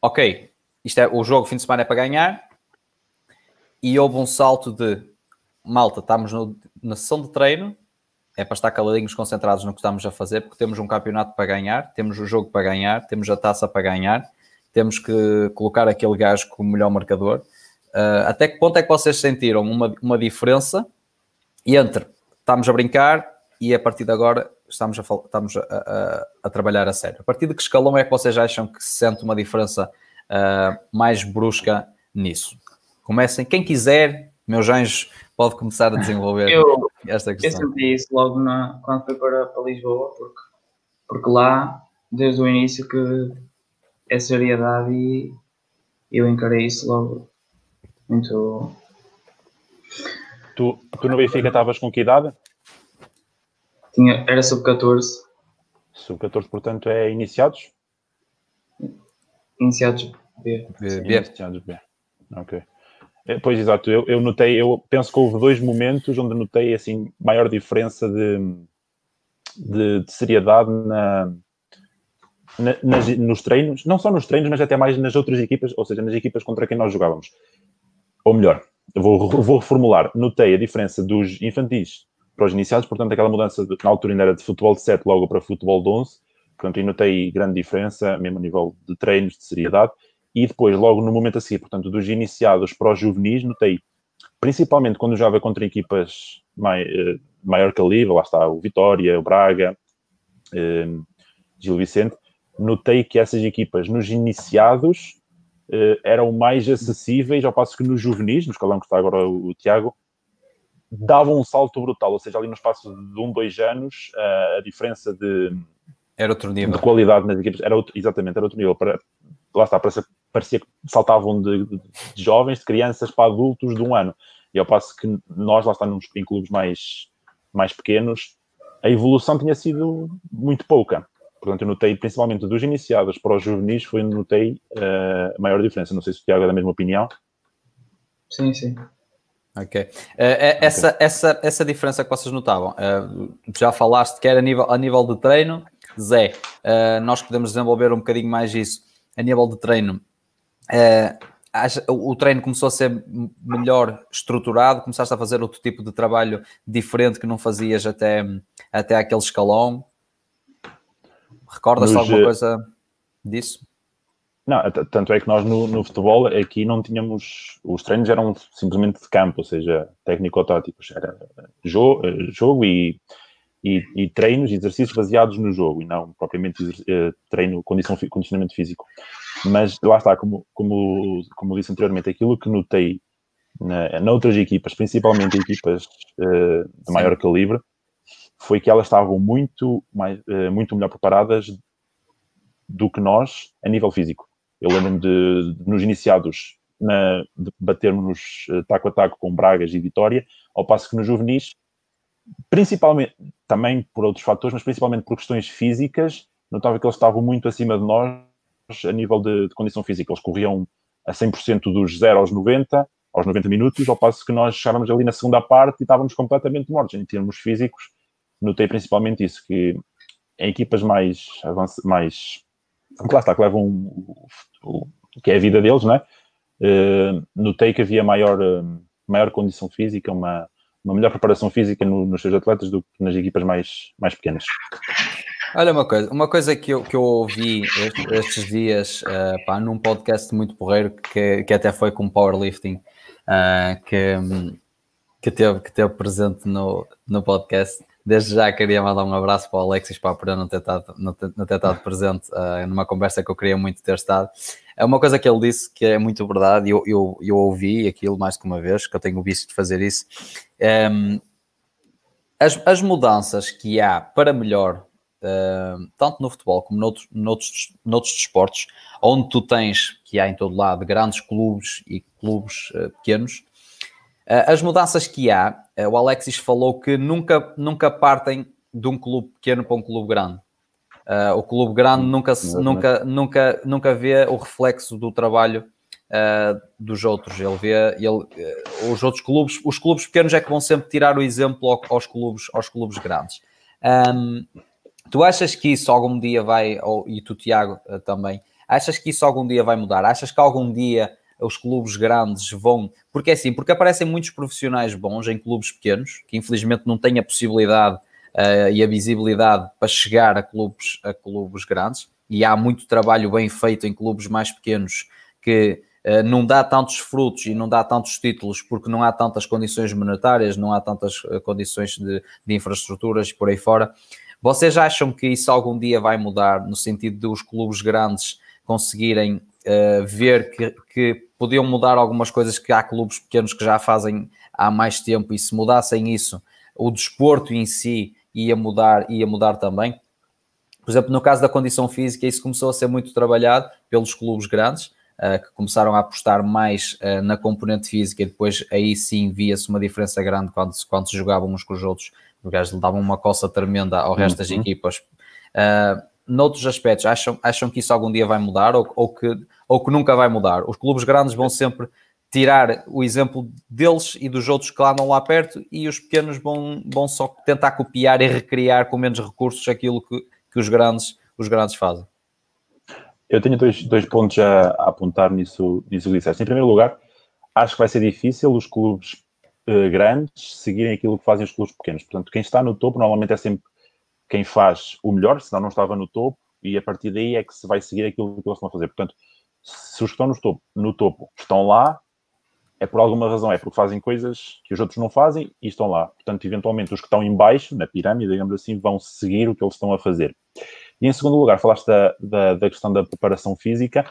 ok, isto é, o jogo fim de semana é para ganhar, e houve um salto de malta, estamos no, na sessão de treino, é para estar caladinhos, concentrados no que estamos a fazer, porque temos um campeonato para ganhar, temos o jogo para ganhar, temos a taça para ganhar, temos que colocar aquele gajo como melhor marcador. Uh, até que ponto é que vocês sentiram uma, uma diferença entre estamos a brincar e a partir de agora estamos, a, estamos a, a, a, trabalhar a sério. A partir de que escalão é que vocês acham que se sente uma diferença uh, mais brusca nisso? Comecem, quem quiser, meus anjos, pode começar a desenvolver eu, esta questão. Eu senti isso logo na, quando fui para, para Lisboa, porque, porque lá, desde o início, que seriedade e eu encarei isso logo muito. Tu, tu no Benfica estavas com que idade? Tinha, era sub-14. Sub-14, portanto, é iniciados? Iniciados B. B. B. Iniciados B. Ok. É, pois, exato. Eu, eu notei, eu penso que houve dois momentos onde notei, assim, maior diferença de, de, de seriedade na, na, nas, nos treinos, não só nos treinos, mas até mais nas outras equipas, ou seja, nas equipas contra quem nós jogávamos. Ou melhor, vou, vou reformular. Notei a diferença dos infantis para os iniciados, portanto, aquela mudança de, na altura ainda era de futebol de 7 logo para futebol de 11, portanto, aí notei grande diferença, mesmo a nível de treinos, de seriedade, e depois, logo no momento a seguir, portanto, dos iniciados para os juvenis, notei, principalmente quando jogava contra equipas mai, eh, maior calibre, lá está o Vitória, o Braga, eh, Gil Vicente, notei que essas equipas nos iniciados eh, eram mais acessíveis, ao passo que nos juvenis, no escalão que está agora o, Tiago, davam um salto brutal, ou seja, ali no espaço de um, dois anos, a diferença de, era outro nível. de qualidade nas equipas era outro, exatamente, era outro nível. Para, lá está, parecia, parecia que saltavam de, de, de, jovens, de crianças para adultos de um ano. E ao passo que nós, lá estamos em clubes mais, mais pequenos, a evolução tinha sido muito pouca. Portanto, eu notei, principalmente dos iniciados para os juvenis, foi onde notei uh, a maior diferença. Não sei se o Tiago é da mesma opinião. Sim, sim. Ok. Uh, essa, okay. Essa, essa diferença que vocês notavam, uh, já falaste que era a nível, a nível de treino, Zé, uh, nós podemos desenvolver um bocadinho mais isso a nível de treino. o treino começou a ser melhor estruturado, começaste a fazer outro tipo de trabalho diferente que não fazias até, até aquele escalão. Recordas-te alguma coisa disso? Não, tanto é que nós no, no, futebol aqui não tínhamos. Os treinos eram simplesmente de campo, ou seja, técnico-táticos. Era jogo, jogo e, e, e, treinos, exercícios baseados no jogo e não propriamente eh, treino, condição, condicionamento físico. Mas lá está, como, como, como disse anteriormente, aquilo que notei na, noutras equipas, principalmente equipas uh, de maior calibre, foi que elas estavam muito, mais, uh, muito melhor preparadas do que nós a nível físico. Eu lembro-me de, de, nos iniciados na, de batermos uh, taco a taco com Bragas e Vitória, ao passo que nos juvenis, principalmente, também por outros fatores, mas principalmente por questões físicas, notava que eles estavam muito acima de nós a nível de, de condição física. Eles corriam a 100% dos 0 aos 90, aos 90 minutos, ao passo que nós chegávamos ali na segunda parte e estávamos completamente mortos em termos físicos. Notei principalmente isso, que em equipas mais, mais lá está, que levam o, o, que é a vida deles, não é? Uh, notei que havia maior, uh, maior condição física, uma, uma melhor preparação física no, nos seus atletas do que nas equipas mais, mais pequenas. Olha uma coisa, uma coisa que eu, que eu ouvi estes, estes dias uh, pá, num podcast muito porreiro que, que até foi com powerlifting uh, que, que, teve, que teve presente no, no podcast Desde já queria mandar um abraço para o Alexis por não ter estado, não ter, estado presente uh, numa conversa que eu queria muito ter estado. É uma coisa que ele disse que é muito verdade, eu, eu, eu ouvi aquilo mais que uma vez, que eu tenho visto de fazer isso. Um, ehm, as, as mudanças que há para melhor, uh, tanto no futebol como noutros, noutros, noutros desportos, onde tu tens, que há em todo lado, grandes clubes e clubes uh, pequenos, as mudanças que há eh, o Alexis falou que nunca, nunca partem de um clube pequeno para um clube grande. Uh, o clube grande nunca, nunca, nunca, nunca vê o reflexo do trabalho uh, dos outros. Ele vê ele, uh, os outros clubes, os clubes pequenos é que vão sempre tirar o exemplo aos clubes, aos clubes grandes. Um, tu achas que isso algum dia vai, ou, e tu, Tiago, também, achas que isso algum dia vai mudar? Achas que algum dia os clubes grandes vão. Porque é assim, porque aparecem muitos profissionais bons em clubes pequenos, que infelizmente não têm a possibilidade uh, e a visibilidade para chegar a clubes, a clubes grandes, e há muito trabalho bem feito em clubes mais pequenos que uh, não dá tantos frutos e não dá tantos títulos porque não há tantas condições monetárias, não há tantas uh, condições de, de infraestruturas e por aí fora. Vocês acham que isso algum dia vai mudar no sentido dos clubes grandes conseguirem uh, ver que, que podiam mudar algumas coisas que há clubes pequenos que já fazem há mais tempo e se mudassem isso, o desporto em si ia mudar, ia mudar também? Por exemplo, no caso da condição física, isso começou a ser muito trabalhado pelos clubes grandes, uh, que começaram a apostar mais uh, na componente física e depois aí sim via-se uma diferença grande quando, quando se jogavam uns com os outros, os gajos davam uma coça tremenda ao resto das uhum. equipas. Uh, noutros aspectos, acham, acham que isso algum dia vai mudar ou, ou, que, ou que nunca vai mudar? Os clubes grandes vão sempre tirar o exemplo deles e dos outros que lá andam lá perto e os pequenos vão, vão só tentar copiar e recriar com menos recursos aquilo que, que os grandes, os grandes fazem. Eu tenho dois, dois pontos a, a apontar nisso, nisso que disseste. Em primeiro lugar, acho que vai ser difícil os clubes eh, grandes seguirem aquilo que fazem os clubes pequenos. Portanto, quem está no topo normalmente é sempre quem faz o melhor, senão não estava no topo, e a partir daí é que se vai seguir aquilo que eles estão a fazer. Portanto, se os que estão no topo, no topo estão lá, é por alguma razão, é porque fazem coisas que os outros não fazem e estão lá. Portanto, eventualmente, os que estão em baixo, na pirâmide, digamos assim, vão seguir o que eles estão a fazer. E em segundo lugar, falaste da, da, da questão da preparação física.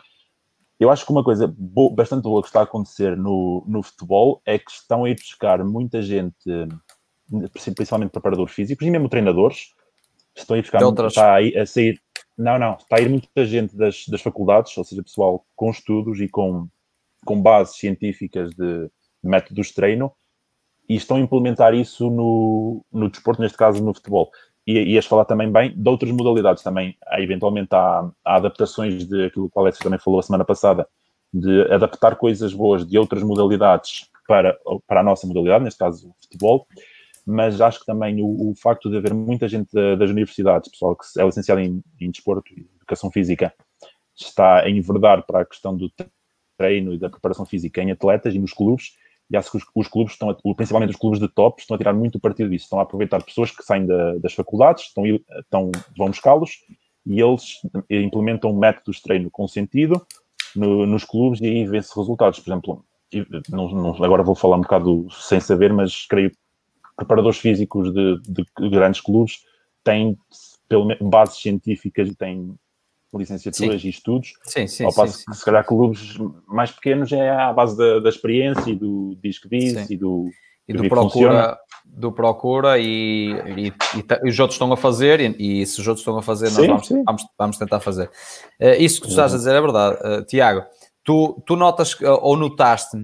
Eu acho que uma coisa bastante boa que está a acontecer no, no futebol é que estão a ir buscar muita gente, principalmente preparadores físicos e mesmo treinadores, estão a ir buscar, outras... está a, a, sair, não, não, está a ir muita gente das, das faculdades, ou seja, pessoal com estudos e com com bases científicas de, métodos de treino e estão a implementar isso no, no desporto, neste caso no futebol. E ias falar também bem de outras modalidades também. Há, eventualmente há, há adaptações de aquilo que o Alex também falou a semana passada, de adaptar coisas boas de outras modalidades para, para a nossa modalidade, neste caso o futebol, mas acho que também o, o facto de haver muita gente das universidades, pessoal que é licenciado em, em desporto e educação física, está a enverdar para a questão do treino e da preparação física em atletas e nos clubes, e acho que os, os clubes estão, a, principalmente os clubes de top, estão a tirar muito partido disso, estão a aproveitar pessoas que saem da, das faculdades, estão, estão, vão buscá-los e eles implementam métodos de treino com sentido no, nos clubes e aí vê-se resultados. Por exemplo, não, não, agora vou falar um bocado sem saber, mas creio preparadores físicos de, de grandes clubes têm pelo, bases científicas e têm licenciaturas sim. e estudos. Sim, sim, Ao passo que, se calhar, clubes mais pequenos é à base da, da experiência e do disco diz e do. E do, procura, do procura e, e, e, os outros estão a fazer, e, e, se os outros estão a fazer, nós vamos, vamos, vamos, tentar fazer. Uh, isso que tu estás a dizer é verdade. Uh, Tiago, tu, tu notas ou notaste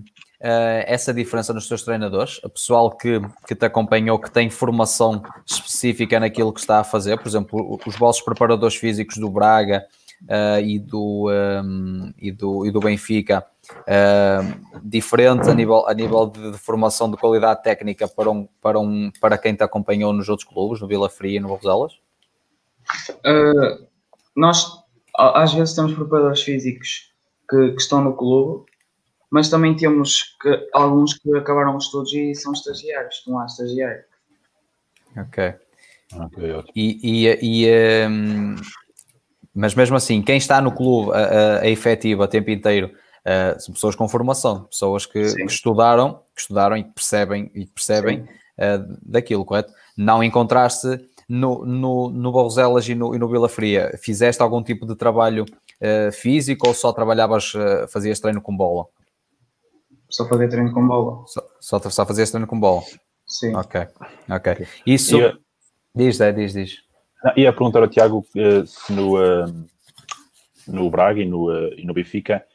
uh, essa diferença nos teus treinadores? O pessoal que, que te acompanhou, que tem formação específica naquilo que está a fazer, por exemplo, os vossos preparadores físicos do Braga uh, e, do, um, e, do, e do Benfica, uh, diferente a nível, a nível de, de, formação de qualidade técnica para, um, para, um, para quem te acompanhou nos outros clubes, no Vila Fria e no Barroselas? Uh, nós às vezes temos preparadores físicos que, que, estão no clube, mas também temos que, alguns que acabaram os estudos e são estagiários, estão lá estagiários. Ok. okay e, e, e um, mas mesmo assim, quem está no clube a, a, a efetivo a tempo inteiro uh, são pessoas com formação, pessoas que, que, estudaram, que estudaram e percebem, e percebem uh, daquilo, correto? Não encontraste no, no, no Barroselas e no, e no Vila Fria, fizeste algum tipo de trabalho uh, físico ou só trabalhavas, fazias treino com bola? Só fazia treino com bola. Só, só, só fazias treino com bola? Sim. Ok, ok. Isso... E, diz, é, diz, diz. Ia perguntar ao Tiago uh, se no, uh, no Braga e no, uh, e no Benfica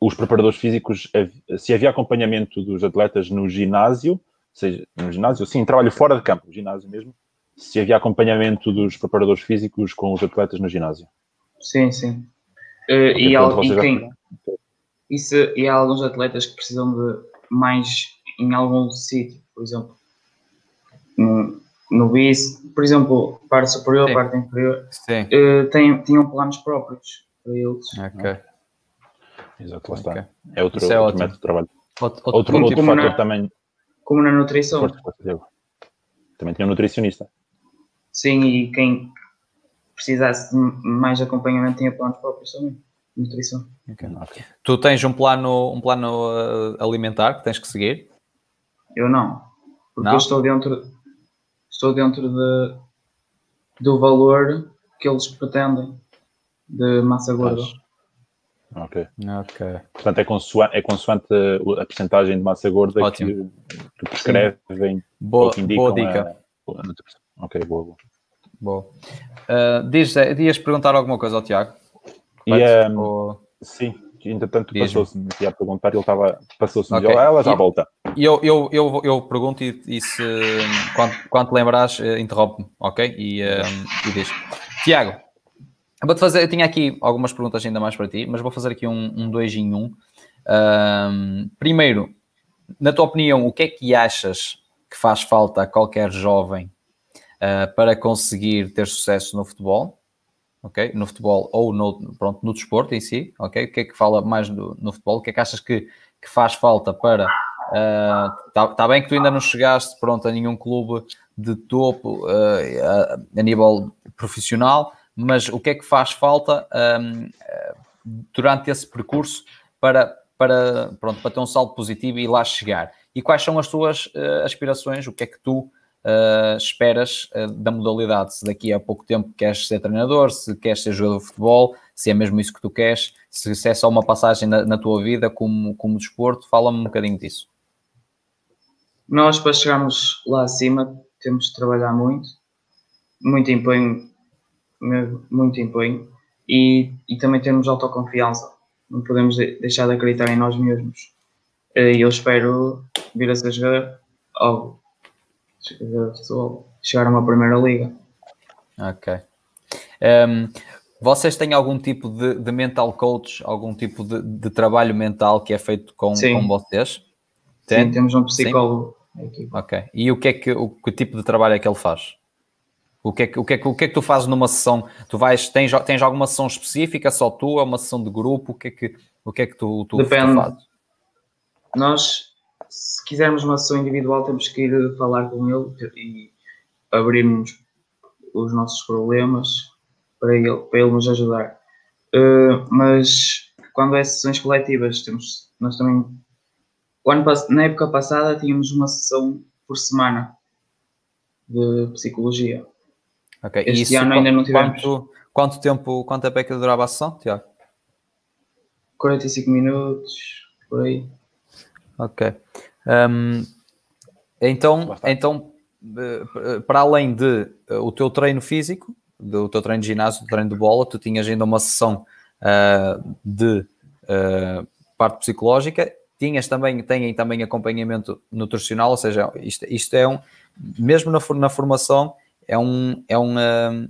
os preparadores físicos, se havia acompanhamento dos atletas no ginásio, seja, no ginásio, sim, trabalho fora de campo, ginásio mesmo, se havia acompanhamento dos preparadores físicos com os atletas no ginásio. Sim, sim. Uh, e, e, quem, e, se, e há alguns atletas que precisam de mais em algum sítio, por exemplo, no bis, por exemplo, parte superior, Sim. parte inferior, uh, tem, tinham planos próprios para eles. Ok. Exato, lá está. É outro, é outro método de trabalho. Outro, outro, outro, outro fator na, também. Como na nutrição. Também tinha um nutricionista. Sim, e quem precisasse de mais acompanhamento tinha planos próprios também. Nutrição. Okay. Okay. Tu tens um plano, um plano uh, alimentar que tens que seguir? Eu não. Porque não? eu estou dentro, estou dentro de. do valor que eles pretendem de massa gorda. Ok. Ok. Portanto, é consoante, é consoante a porcentagem de massa gorda Ótimo. que, que prescrevem boa, que indicam boa dica. A, a ok, boa. boa. boa. Uh, diz, dias perguntar alguma coisa ao Tiago? E, um, ou... Sim, entretanto passou-se-me aqui a perguntar, ele estava, passou-se-me okay. ela já volta. E eu, eu, eu, eu pergunto e, e se, quando, quando lembras, eh, interrompe-me, ok? E, um, e diz. Tiago, eu vou-te fazer, eu tinha aqui algumas perguntas ainda mais para ti, mas vou fazer aqui um, um dois em um. um. Primeiro, na tua opinião, o que é que achas que faz falta a qualquer jovem uh, para conseguir ter sucesso no futebol? Ok? No futebol ou no, pronto, no desporto em si, ok? O que é que fala mais no, no futebol? O que é que achas que, que faz falta para. Está uh, tá bem que tu ainda não chegaste pronto, a nenhum clube de topo uh, a, a nível profissional, mas o que é que faz falta um, durante esse percurso para, para, pronto, para ter um salto positivo e lá chegar? E quais são as tuas uh, aspirações? O que é que tu uh, esperas uh, da modalidade? Se daqui a pouco tempo queres ser treinador, se queres ser jogador de futebol, se é mesmo isso que tu queres, se, se é só uma passagem na, na tua vida como, como desporto, fala-me um bocadinho disso. Nós, para chegarmos lá acima, temos de trabalhar muito, muito empenho muito empenho e, e também temos autoconfiança. Não podemos deixar de acreditar em nós mesmos. Eh, e eu espero vir a ser jogador ou chegar a uma primeira liga. Ok. Um, ehm, vocês têm algum tipo de, de, mental coach, algum tipo de, de, trabalho mental que é feito com, com vocês? Tem? Sim, temos um psicólogo. Ok. E o que é que o que tipo de trabalho é que ele faz? O que, é que, o, que é que, o que é que tu fazes numa sessão? Tu vais, tens, tens alguma sessão específica, só tu, é uma sessão de grupo? O que é que, o que, é que tu, tu, Depende. tu fazes? Nós, se quisermos uma sessão individual, temos que ir falar com ele e abrirmos os nossos problemas para ele, para ele nos ajudar. Uh, mas quando é sessões coletivas, temos, nós também. Ano, na época passada tínhamos uma sessão por semana de psicologia. Ok, este isso, ano ainda não tivemos. Quanto, quanto tempo, quanto tempo é que durava a sessão, Tiago? 45 minutos, por aí. Ok. Um, então, então, eh, para além de eh, o teu treino físico, do teu treino de ginásio, do treino de bola, tu tinhas ainda uma sessão uh, de uh, parte psicológica, tinhas também, têm também acompanhamento nutricional, ou seja, isto, isto é um, mesmo na, na formação, é um, é, um,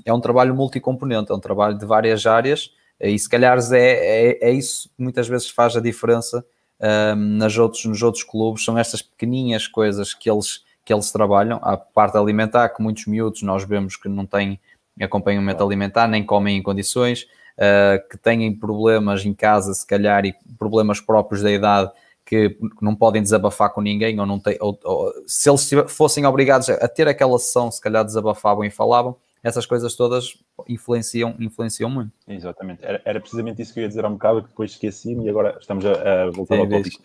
é um trabalho multicomponente, é um trabalho de várias áreas e se calhar é, é, é isso que muitas vezes faz a diferença um, nas outros, nos outros clubes, são estas pequeninhas coisas que eles, que eles trabalham, a parte alimentar, que muitos miúdos nós vemos que não têm acompanhamento alimentar, nem comem em condições, uh, que têm problemas em casa, se calhar, e problemas próprios da idade, que não podem desabafar com ninguém, ou não tem, ou, ou, se eles fossem obrigados a ter aquela sessão, se calhar desabafavam e falavam, essas coisas todas influenciam, influenciam muito. Exatamente, era, era precisamente isso que eu ia dizer há um bocado, que depois esqueci-me e agora estamos a, a voltar Sim, ao tópico.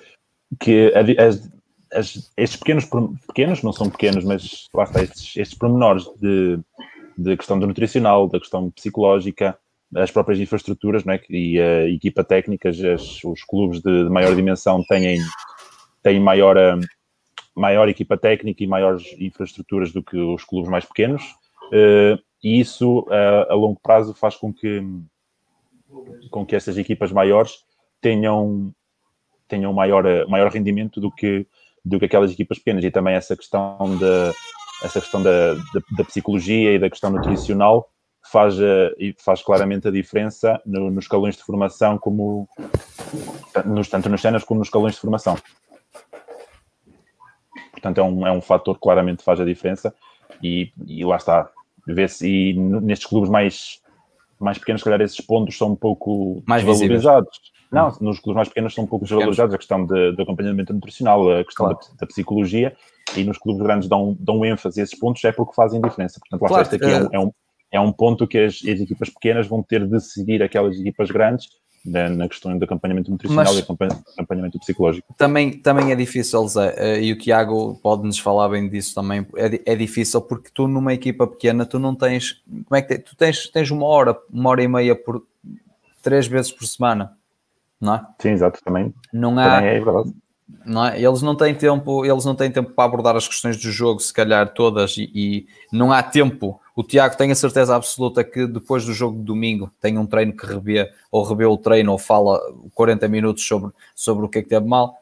Que as, as, estes pequenos, pequenos, não são pequenos, mas lá está, estes, estes pormenores de, de questão do nutricional, da questão psicológica, as próprias infraestruturas é? e a equipa técnica, as, os clubes de, de, maior dimensão têm, têm maior, hum, maior equipa técnica e maiores infraestruturas do que os clubes mais pequenos, e isso uh, a longo prazo faz com que, com que estas equipas maiores tenham, tenham maior, maior rendimento do que, do que aquelas equipas pequenas, e também essa questão da, essa questão da, da, da psicologia e da questão nutricional faz, faz claramente a diferença no, nos escalões de formação, como nos, tanto nos cenas como nos escalões de formação. Portanto, é um, é um fator que claramente faz a diferença e, e lá está. Vê-se, e nestes clubes mais, mais pequenos, se calhar esses pontos são um pouco mais desvalorizados. Não, hum. nos clubes mais pequenos são um pouco desvalorizados a questão de, de acompanhamento nutricional, a questão claro. da, da, psicologia, e nos clubes grandes dão, dão ênfase a esses pontos, é porque fazem diferença. Portanto, lá claro, está, aqui é, um, é, um, é um ponto que as, as, equipas pequenas vão ter de seguir aquelas equipas grandes na questão do acompanhamento nutricional Mas, e acompanhamento psicológico. Também, também é difícil, Zé, eh, e o Tiago pode-nos falar bem disso também, é, é difícil porque tu numa equipa pequena, tu não tens, como é que tu tens, tens uma hora, uma hora e meia por, três vezes por semana, não é? Sim, exato, também. Não há, também é verdade. Não é? Eles não têm tempo, eles não têm tempo para abordar as questões do jogo, se calhar todas, e, e não há tempo. O Tiago tem a certeza absoluta que depois do jogo de domingo tem um treino que revê, ou revê o treino, ou fala 40 minutos sobre, sobre o que é que teve mal.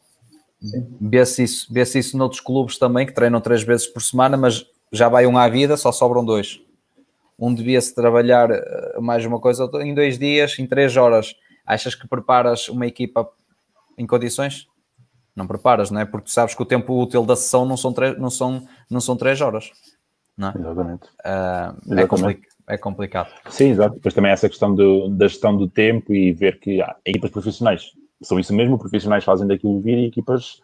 Vê-se isso, vê isso noutros clubes também, que treinam três vezes por semana, mas já vai um à vida, só sobram dois. Um devia-se trabalhar eh, mais uma coisa em dois dias, em três horas. Achas que preparas uma equipa em condições? Não preparas, não é? Porque tu sabes que o tempo útil da sessão não são três, não são, não são três horas. Não é? Exatamente. Uh, É, compli é, complicado. Sim, exato. Depois também essa questão do, da gestão do tempo e ver que há equipas profissionais são isso mesmo, profissionais fazem daquilo vir e equipas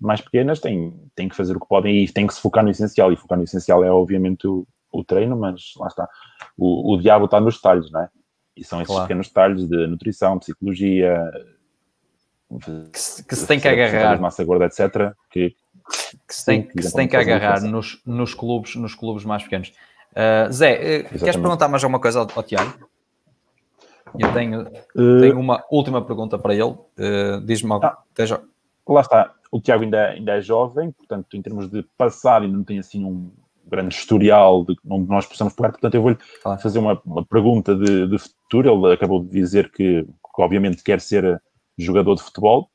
mais pequenas têm, têm que fazer o que podem e têm que se focar no essencial. E focar no essencial é, obviamente, o, o treino, mas lá está. O, o diabo está nos detalhes, não é? E são esses claro. pequenos detalhes de nutrição, psicologia, que se, que se tem que agarrar. Massa gorda, etc. Que, que se tem que, se tem que agarrar nos, nos, clubes, nos clubes mais pequenos. Uh, Zé, uh, queres perguntar mais alguma coisa ao, ao Tiago? Eu tenho, uh, tenho uma última pergunta para ele. Uh, Diz-me algo. Ah, lá está. O Tiago ainda, ainda é jovem, portanto, em termos de passado, ainda não tem assim um grande historial de onde nós possamos pegar. Portanto, eu vou-lhe fazer uma, uma pergunta de, de, futuro. Ele acabou de dizer que, que, obviamente, quer ser jogador de futebol,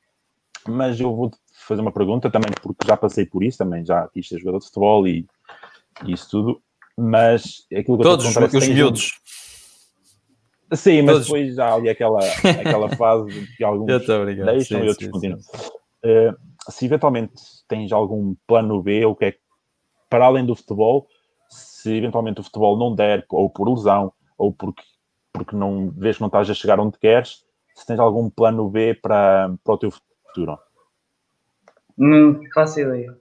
mas eu vou fazer uma pergunta também, porque já passei por isso, também já quis ser jogador de futebol e, e isso tudo, mas aquilo que Todos eu os miúdos. Um... Sim, mas Todos. depois já há ali aquela, aquela fase que alguns deixam sim, e outros sim, continuam. Uh, se eventualmente tens algum plano B, ou que é para além do futebol, se eventualmente o futebol não der, ou por lesão, ou porque, porque não vês que não estás a chegar onde queres, se tens algum plano B para, para o teu futuro. Não faço ideia.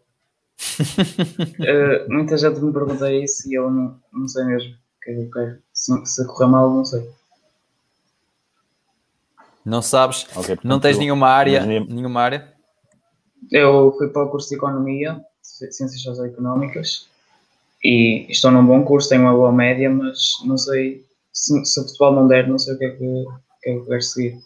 uh, muita gente me pergunta isso e eu não, não sei mesmo o que é que eu quero. Se, se correr mal, não sei. Não sabes? Okay, não tens nenhuma área, nenhuma área? Eu fui para o curso de Economia, Ciências Socioeconómicas, e estou num bom curso, tenho uma boa média, mas não sei se, se o futebol não der, não sei o que é que, que é que eu quero seguir.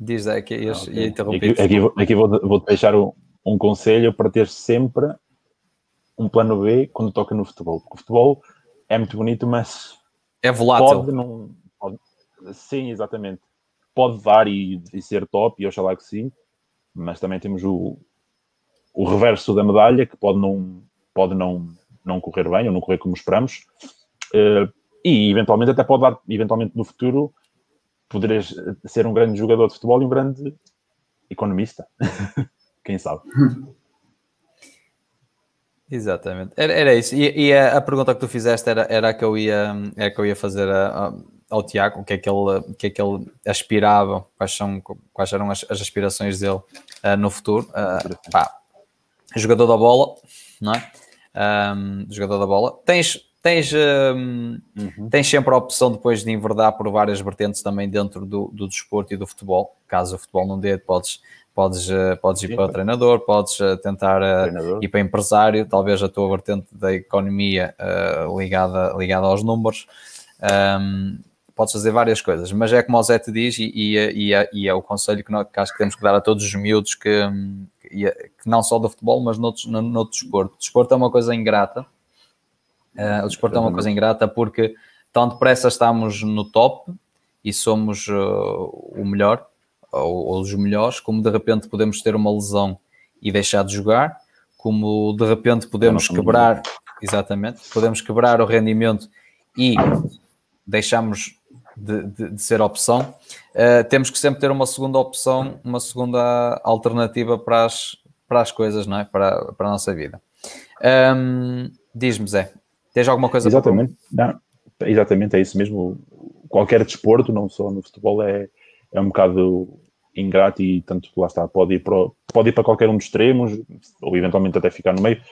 Diz é que ias, ah, okay. interromper. Aqui, aqui, aqui vou, vou deixar um, um conselho para ter sempre um plano B quando toca no futebol. Porque o futebol é muito bonito, mas é volátil. Pode não, pode, sim, exatamente. Pode dar e, e, ser top, e oxalá que sim, mas também temos o, o reverso da medalha que pode não, pode não, não correr bem ou não correr como esperamos. Uh, e eventualmente até pode dar, eventualmente no futuro, poderes ser um grande jogador de futebol e um grande economista. Quem sabe? Exatamente, era, era isso. E, e a, a, pergunta que tu fizeste era, era a que eu ia, era que eu ia fazer a, a, ao Tiago, o que é que ele, o que é que ele aspirava, quais, são, quais eram as, as aspirações dele uh, no futuro. Uh, pá, jogador da bola, não é? Um, jogador da bola. Tens, Tens, hum, uhum. tens sempre a opção depois de enverdar por várias vertentes também dentro do, do desporto e do futebol. Caso o futebol não dê, podes, podes, uh, podes ir Sim, para o treinador, podes uh, tentar uh, treinador. ir para empresário, talvez a tua vertente da economia ligada, ligada aos números. Um, podes fazer várias coisas, mas é como o Zé te diz, e, e, e, e é o conselho que, nós, que acho que temos que dar a todos os miúdos que, que, que não só do futebol, mas no, no, no desporto. Desporto é uma coisa ingrata Uh, o desporto é uma coisa ingrata porque tão depressa estamos no top e somos uh, o melhor ou, ou, os melhores, como de repente podemos ter uma lesão e deixar de jogar, como de repente podemos quebrar, exatamente, podemos quebrar o rendimento e deixamos de, de, de ser opção. Uh, temos que sempre ter uma segunda opção, uma segunda alternativa para as, para as coisas, não é? Para, para a nossa vida. Um, Diz-me, Zé, Tens alguma coisa Exatamente, não, exatamente, é isso mesmo. Qualquer desporto, não só no futebol, é, é um bocado ingrato e tanto lá está, pode ir, para, pode ir para qualquer um dos extremos, ou eventualmente até ficar no meio,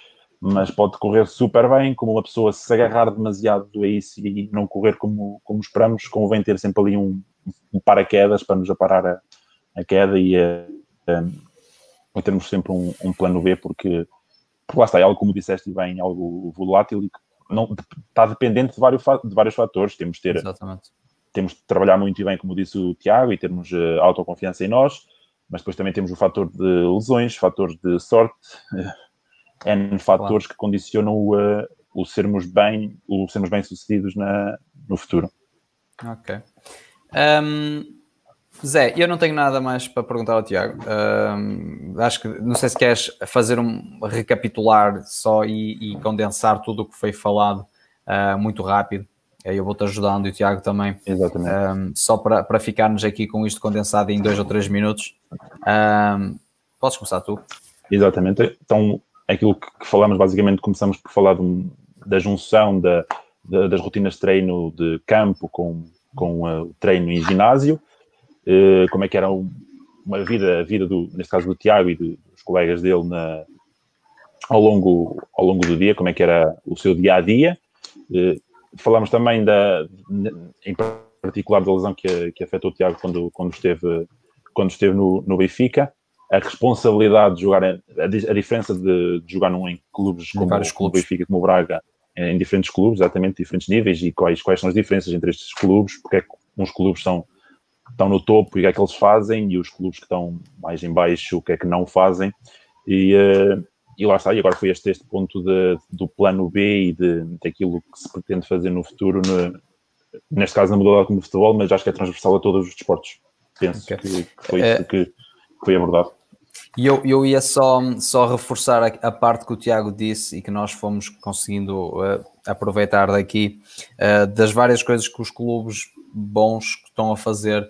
mas pode correr super bem, como uma pessoa se agarrar demasiado a isso e não correr como, como esperamos, convém ter sempre ali um, um paraquedas para nos aparar a, a queda e a, a, termos sempre um, um, plano B, porque, porque lá está, é algo, como disseste bem, algo volátil e que não, está dependente de vários, de vários fatores. Temos de ter. Exatamente. Temos de trabalhar muito bem, como disse o Tiago, e termos uh, autoconfiança em nós, mas depois também temos o fator de lesões, fatores de sorte, uh, N fatores claro. que condicionam o, uh, o sermos bem, o sermos bem sucedidos na, no futuro. Ok. Um, Zé, eu não tenho nada mais para perguntar ao Tiago. Um, acho que não sei se queres fazer um recapitular só e, e condensar tudo o que foi falado uh, muito rápido. Aí eu vou-te ajudando e o Tiago também. Exatamente. Um, só para, para ficarmos aqui com isto condensado em dois ou três minutos. Um, podes começar tu. Exatamente. Então, aquilo que, que falamos, basicamente, começamos por falar de, da junção da, da, das rotinas de treino de campo com, com uh, o treino em ginásio como é que era uma vida, a vida do, neste caso do Tiago e dos colegas dele na, ao, longo, ao longo do dia, como é que era o seu dia a dia. Eh, falámos também da, em particular da lesão que, que afetou o Tiago quando, quando esteve, quando esteve no, no Benfica, a responsabilidade de jogar, a, a diferença de, de, jogar num, em clubes como, vários como o Benfica, como o Braga, em diferentes clubes, exatamente, diferentes níveis, e quais, quais são as diferenças entre estes clubes, porque é que uns clubes são estão no topo e o que é que eles fazem, e os clubes que estão mais em baixo, o que é que não fazem. E, uh, e lá está, e agora foi este, este ponto de, do plano B e de, daquilo que se pretende fazer no futuro, no, neste caso na modalidade como futebol, mas acho que é transversal a todos os desportos. Penso okay. que, que, foi isso é... que foi abordado. E eu, eu ia só, só reforçar a, a, parte que o Tiago disse e que nós fomos conseguindo uh, aproveitar daqui, uh, das várias coisas que os clubes bons estão a fazer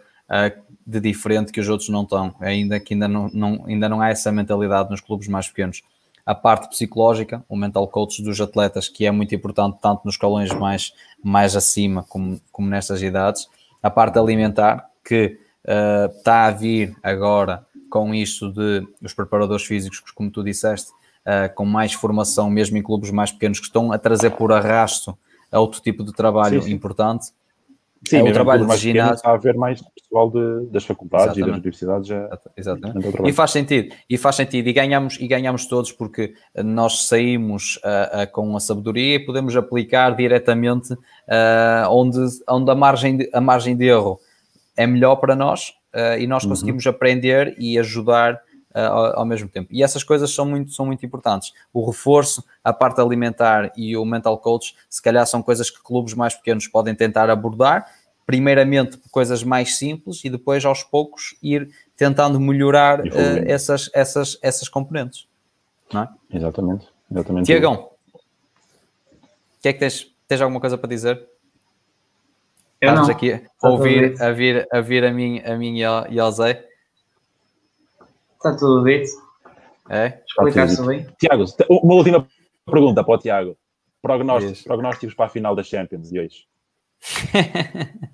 de diferente que os outros não estão, ainda que ainda não, não, ainda não há essa mentalidade nos clubes mais pequenos. A parte psicológica, o mental coach dos atletas, que é muito importante tanto nos escalões mais, mais acima como, como nestas idades. A parte alimentar, que uh, está a vir agora com isso de os preparadores físicos, como tu disseste, uh, com mais formação, mesmo em clubes mais pequenos, que estão a trazer por arrasto outro tipo de trabalho sim, sim. importante. Sim, é o trabalho de ginásio. Está a haver mais pessoal de, das faculdades Exatamente. e das universidades já. Exatamente. E faz sentido, e faz sentido, e ganhamos, e ganhamos todos porque nós saímos uh, uh, com a sabedoria e podemos aplicar diretamente uh, onde, onde a, margem de, a margem de erro é melhor para nós e nós uhum. conseguimos uhum. aprender e ajudar ao, ao, mesmo tempo. E essas coisas são muito, são muito importantes. O reforço, a parte alimentar e o mental coach, se calhar são coisas que clubes mais pequenos podem tentar abordar, primeiramente por coisas mais simples e depois aos poucos ir tentando melhorar uh, essas, essas, essas componentes. Não é? Exatamente. Exatamente. Tiagão, o que é que tens? Tens alguma coisa para dizer? Eu Estamos não. aqui a ouvir, a vir, a vir a mim, a mim e ao, e ao Zé. Está tudo dito. É? Explicaste bem. Tiago, uma última pergunta para o Tiago. Prognósticos, prognósticos para a final da Champions de hoje.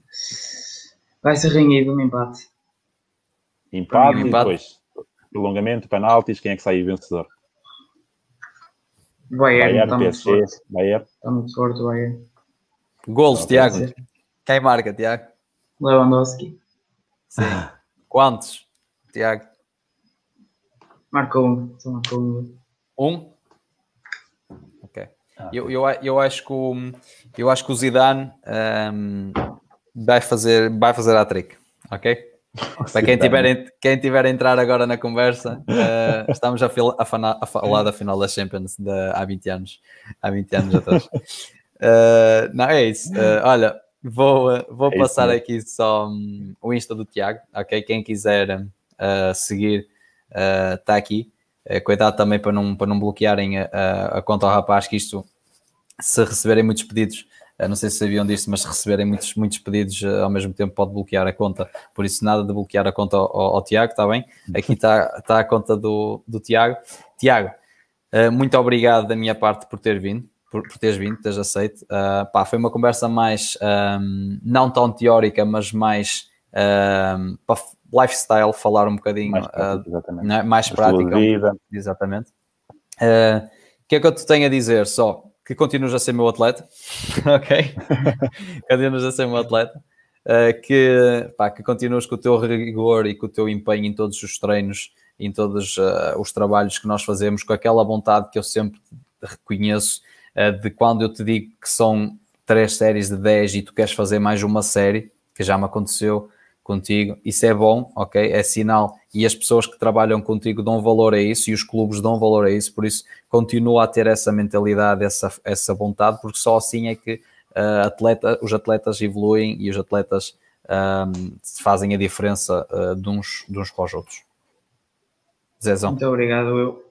Vai ser renhido um empate. Empate, um empate. e depois prolongamento, penaltis, quem é que sai vencedor? Bayern, Bayern PSG, Bayern. Está muito forte o Bayern. Golos, Tiago. Quem marca, Tiago? Lewandowski. Sim. Quantos, Tiago? Marcou um. Só marcou um. Um? Ok. Ah, eu, eu, eu, acho que o, eu acho que o Zidane um, vai, fazer, vai fazer a trick, ok? Para quem tiver, quem tiver a entrar agora na conversa, uh, estamos a, fil, a, fana, a, falar da final da Champions de, há 20 anos. Há 20 anos atrás. Uh, não, é isso. Uh, olha, vou, vou é passar isso, aqui só um, o Insta do Tiago, ok? Quem quiser seguir está uh, aqui. Uh, cuidado também para não, para não bloquearem a, a, a, conta ao rapaz, que isto, se receberem muitos pedidos, uh, não sei se sabiam disto, mas se receberem muitos, muitos pedidos ao mesmo tempo pode bloquear a conta. Por isso, nada de bloquear a conta ao, ao, ao Tiago, está bem? Aqui está, está a conta do, do Tiago. Tiago, muito obrigado da minha parte por ter vindo. Por, por teres vindo, teres aceito. Uh, pá, foi uma conversa mais um, não tão teórica, mas mais um, para lifestyle, falar um bocadinho mais, prático, uh, né? mais prática. Vida. Exatamente. Uh, o que é que eu te tenho a dizer? Só que continuas a ser meu atleta, ok? continuas a ser meu atleta. uh, que, pá, que continuas com o teu rigor e com o teu empenho em todos os treinos, em todos uh, os trabalhos que nós fazemos, com aquela vontade que eu sempre reconheço uh, de quando eu te digo que são três séries de 10 e tu queres fazer mais uma série, que já me aconteceu contigo, isso é bom, ok? É sinal e as pessoas que trabalham contigo dão valor a isso e os clubes dão valor a isso, por isso continua a ter essa mentalidade, essa, essa vontade, porque só assim é que uh, atleta, os atletas evoluem e os atletas um, fazem a diferença uh, de, uns, de uns para os outros. Zezão. Muito obrigado, eu.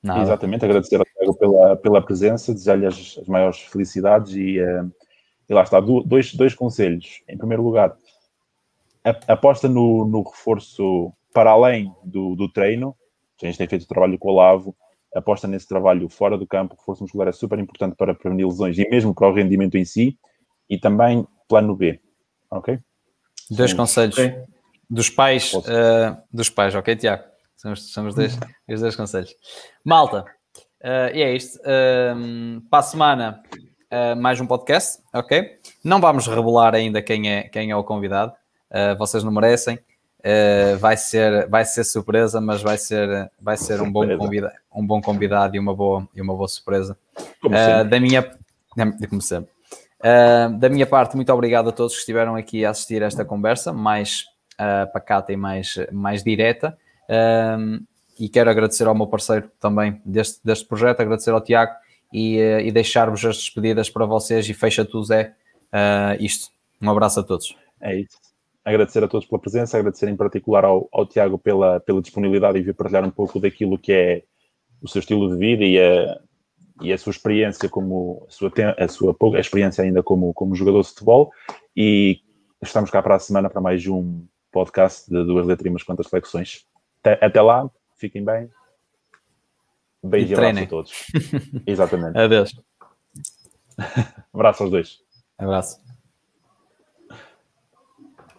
Nada. Exatamente, agradecer ao Tiago pela, pela presença, desejar-lhe as, as, maiores felicidades e, uh, e lá está, dois, dois conselhos. Em primeiro lugar, aposta no, no reforço para além do, do, treino. A gente tem feito o trabalho com o Olavo, aposta nesse trabalho fora do campo. O reforço muscular é super importante para prevenir lesões e mesmo para o rendimento em si. E também plano B. Ok? Dois Sim. conselhos okay. dos pais, uh, dos pais, ok, Tiago? São os, são os, dois, uhum. os dois conselhos. Malta, uh, e é isto. Uh, para a semana, uh, mais um podcast, ok? Não vamos revelar ainda quem é, quem é o convidado uh, vocês não merecem. Uh, vai, ser, vai ser surpresa, mas vai ser, vai ser um, bom convida, um bom convidado e uma boa, e uma boa surpresa. Uh, da minha, como sempre. Uh, da minha parte, muito obrigado a todos que estiveram aqui a assistir a esta conversa, mais uh, pacata e mais, mais direta. Uh, e quero agradecer ao meu parceiro também deste, deste projeto, agradecer ao Tiago e, e deixar-vos as despedidas para vocês. E fecha tu, Zé, isto. Um abraço a todos. É isso agradecer a todos pela presença, agradecer em particular ao, ao Tiago pela, pela disponibilidade e vir partilhar um pouco daquilo que é o seu estilo de vida e a, e a sua experiência como a sua, a sua experiência ainda como, como jogador de futebol e estamos cá para a semana para mais um podcast de duas letras e umas quantas flexões. Até, até lá, fiquem bem. Beijo e abraço a todos. Exatamente. Adeus. abraço aos dois. Abraço.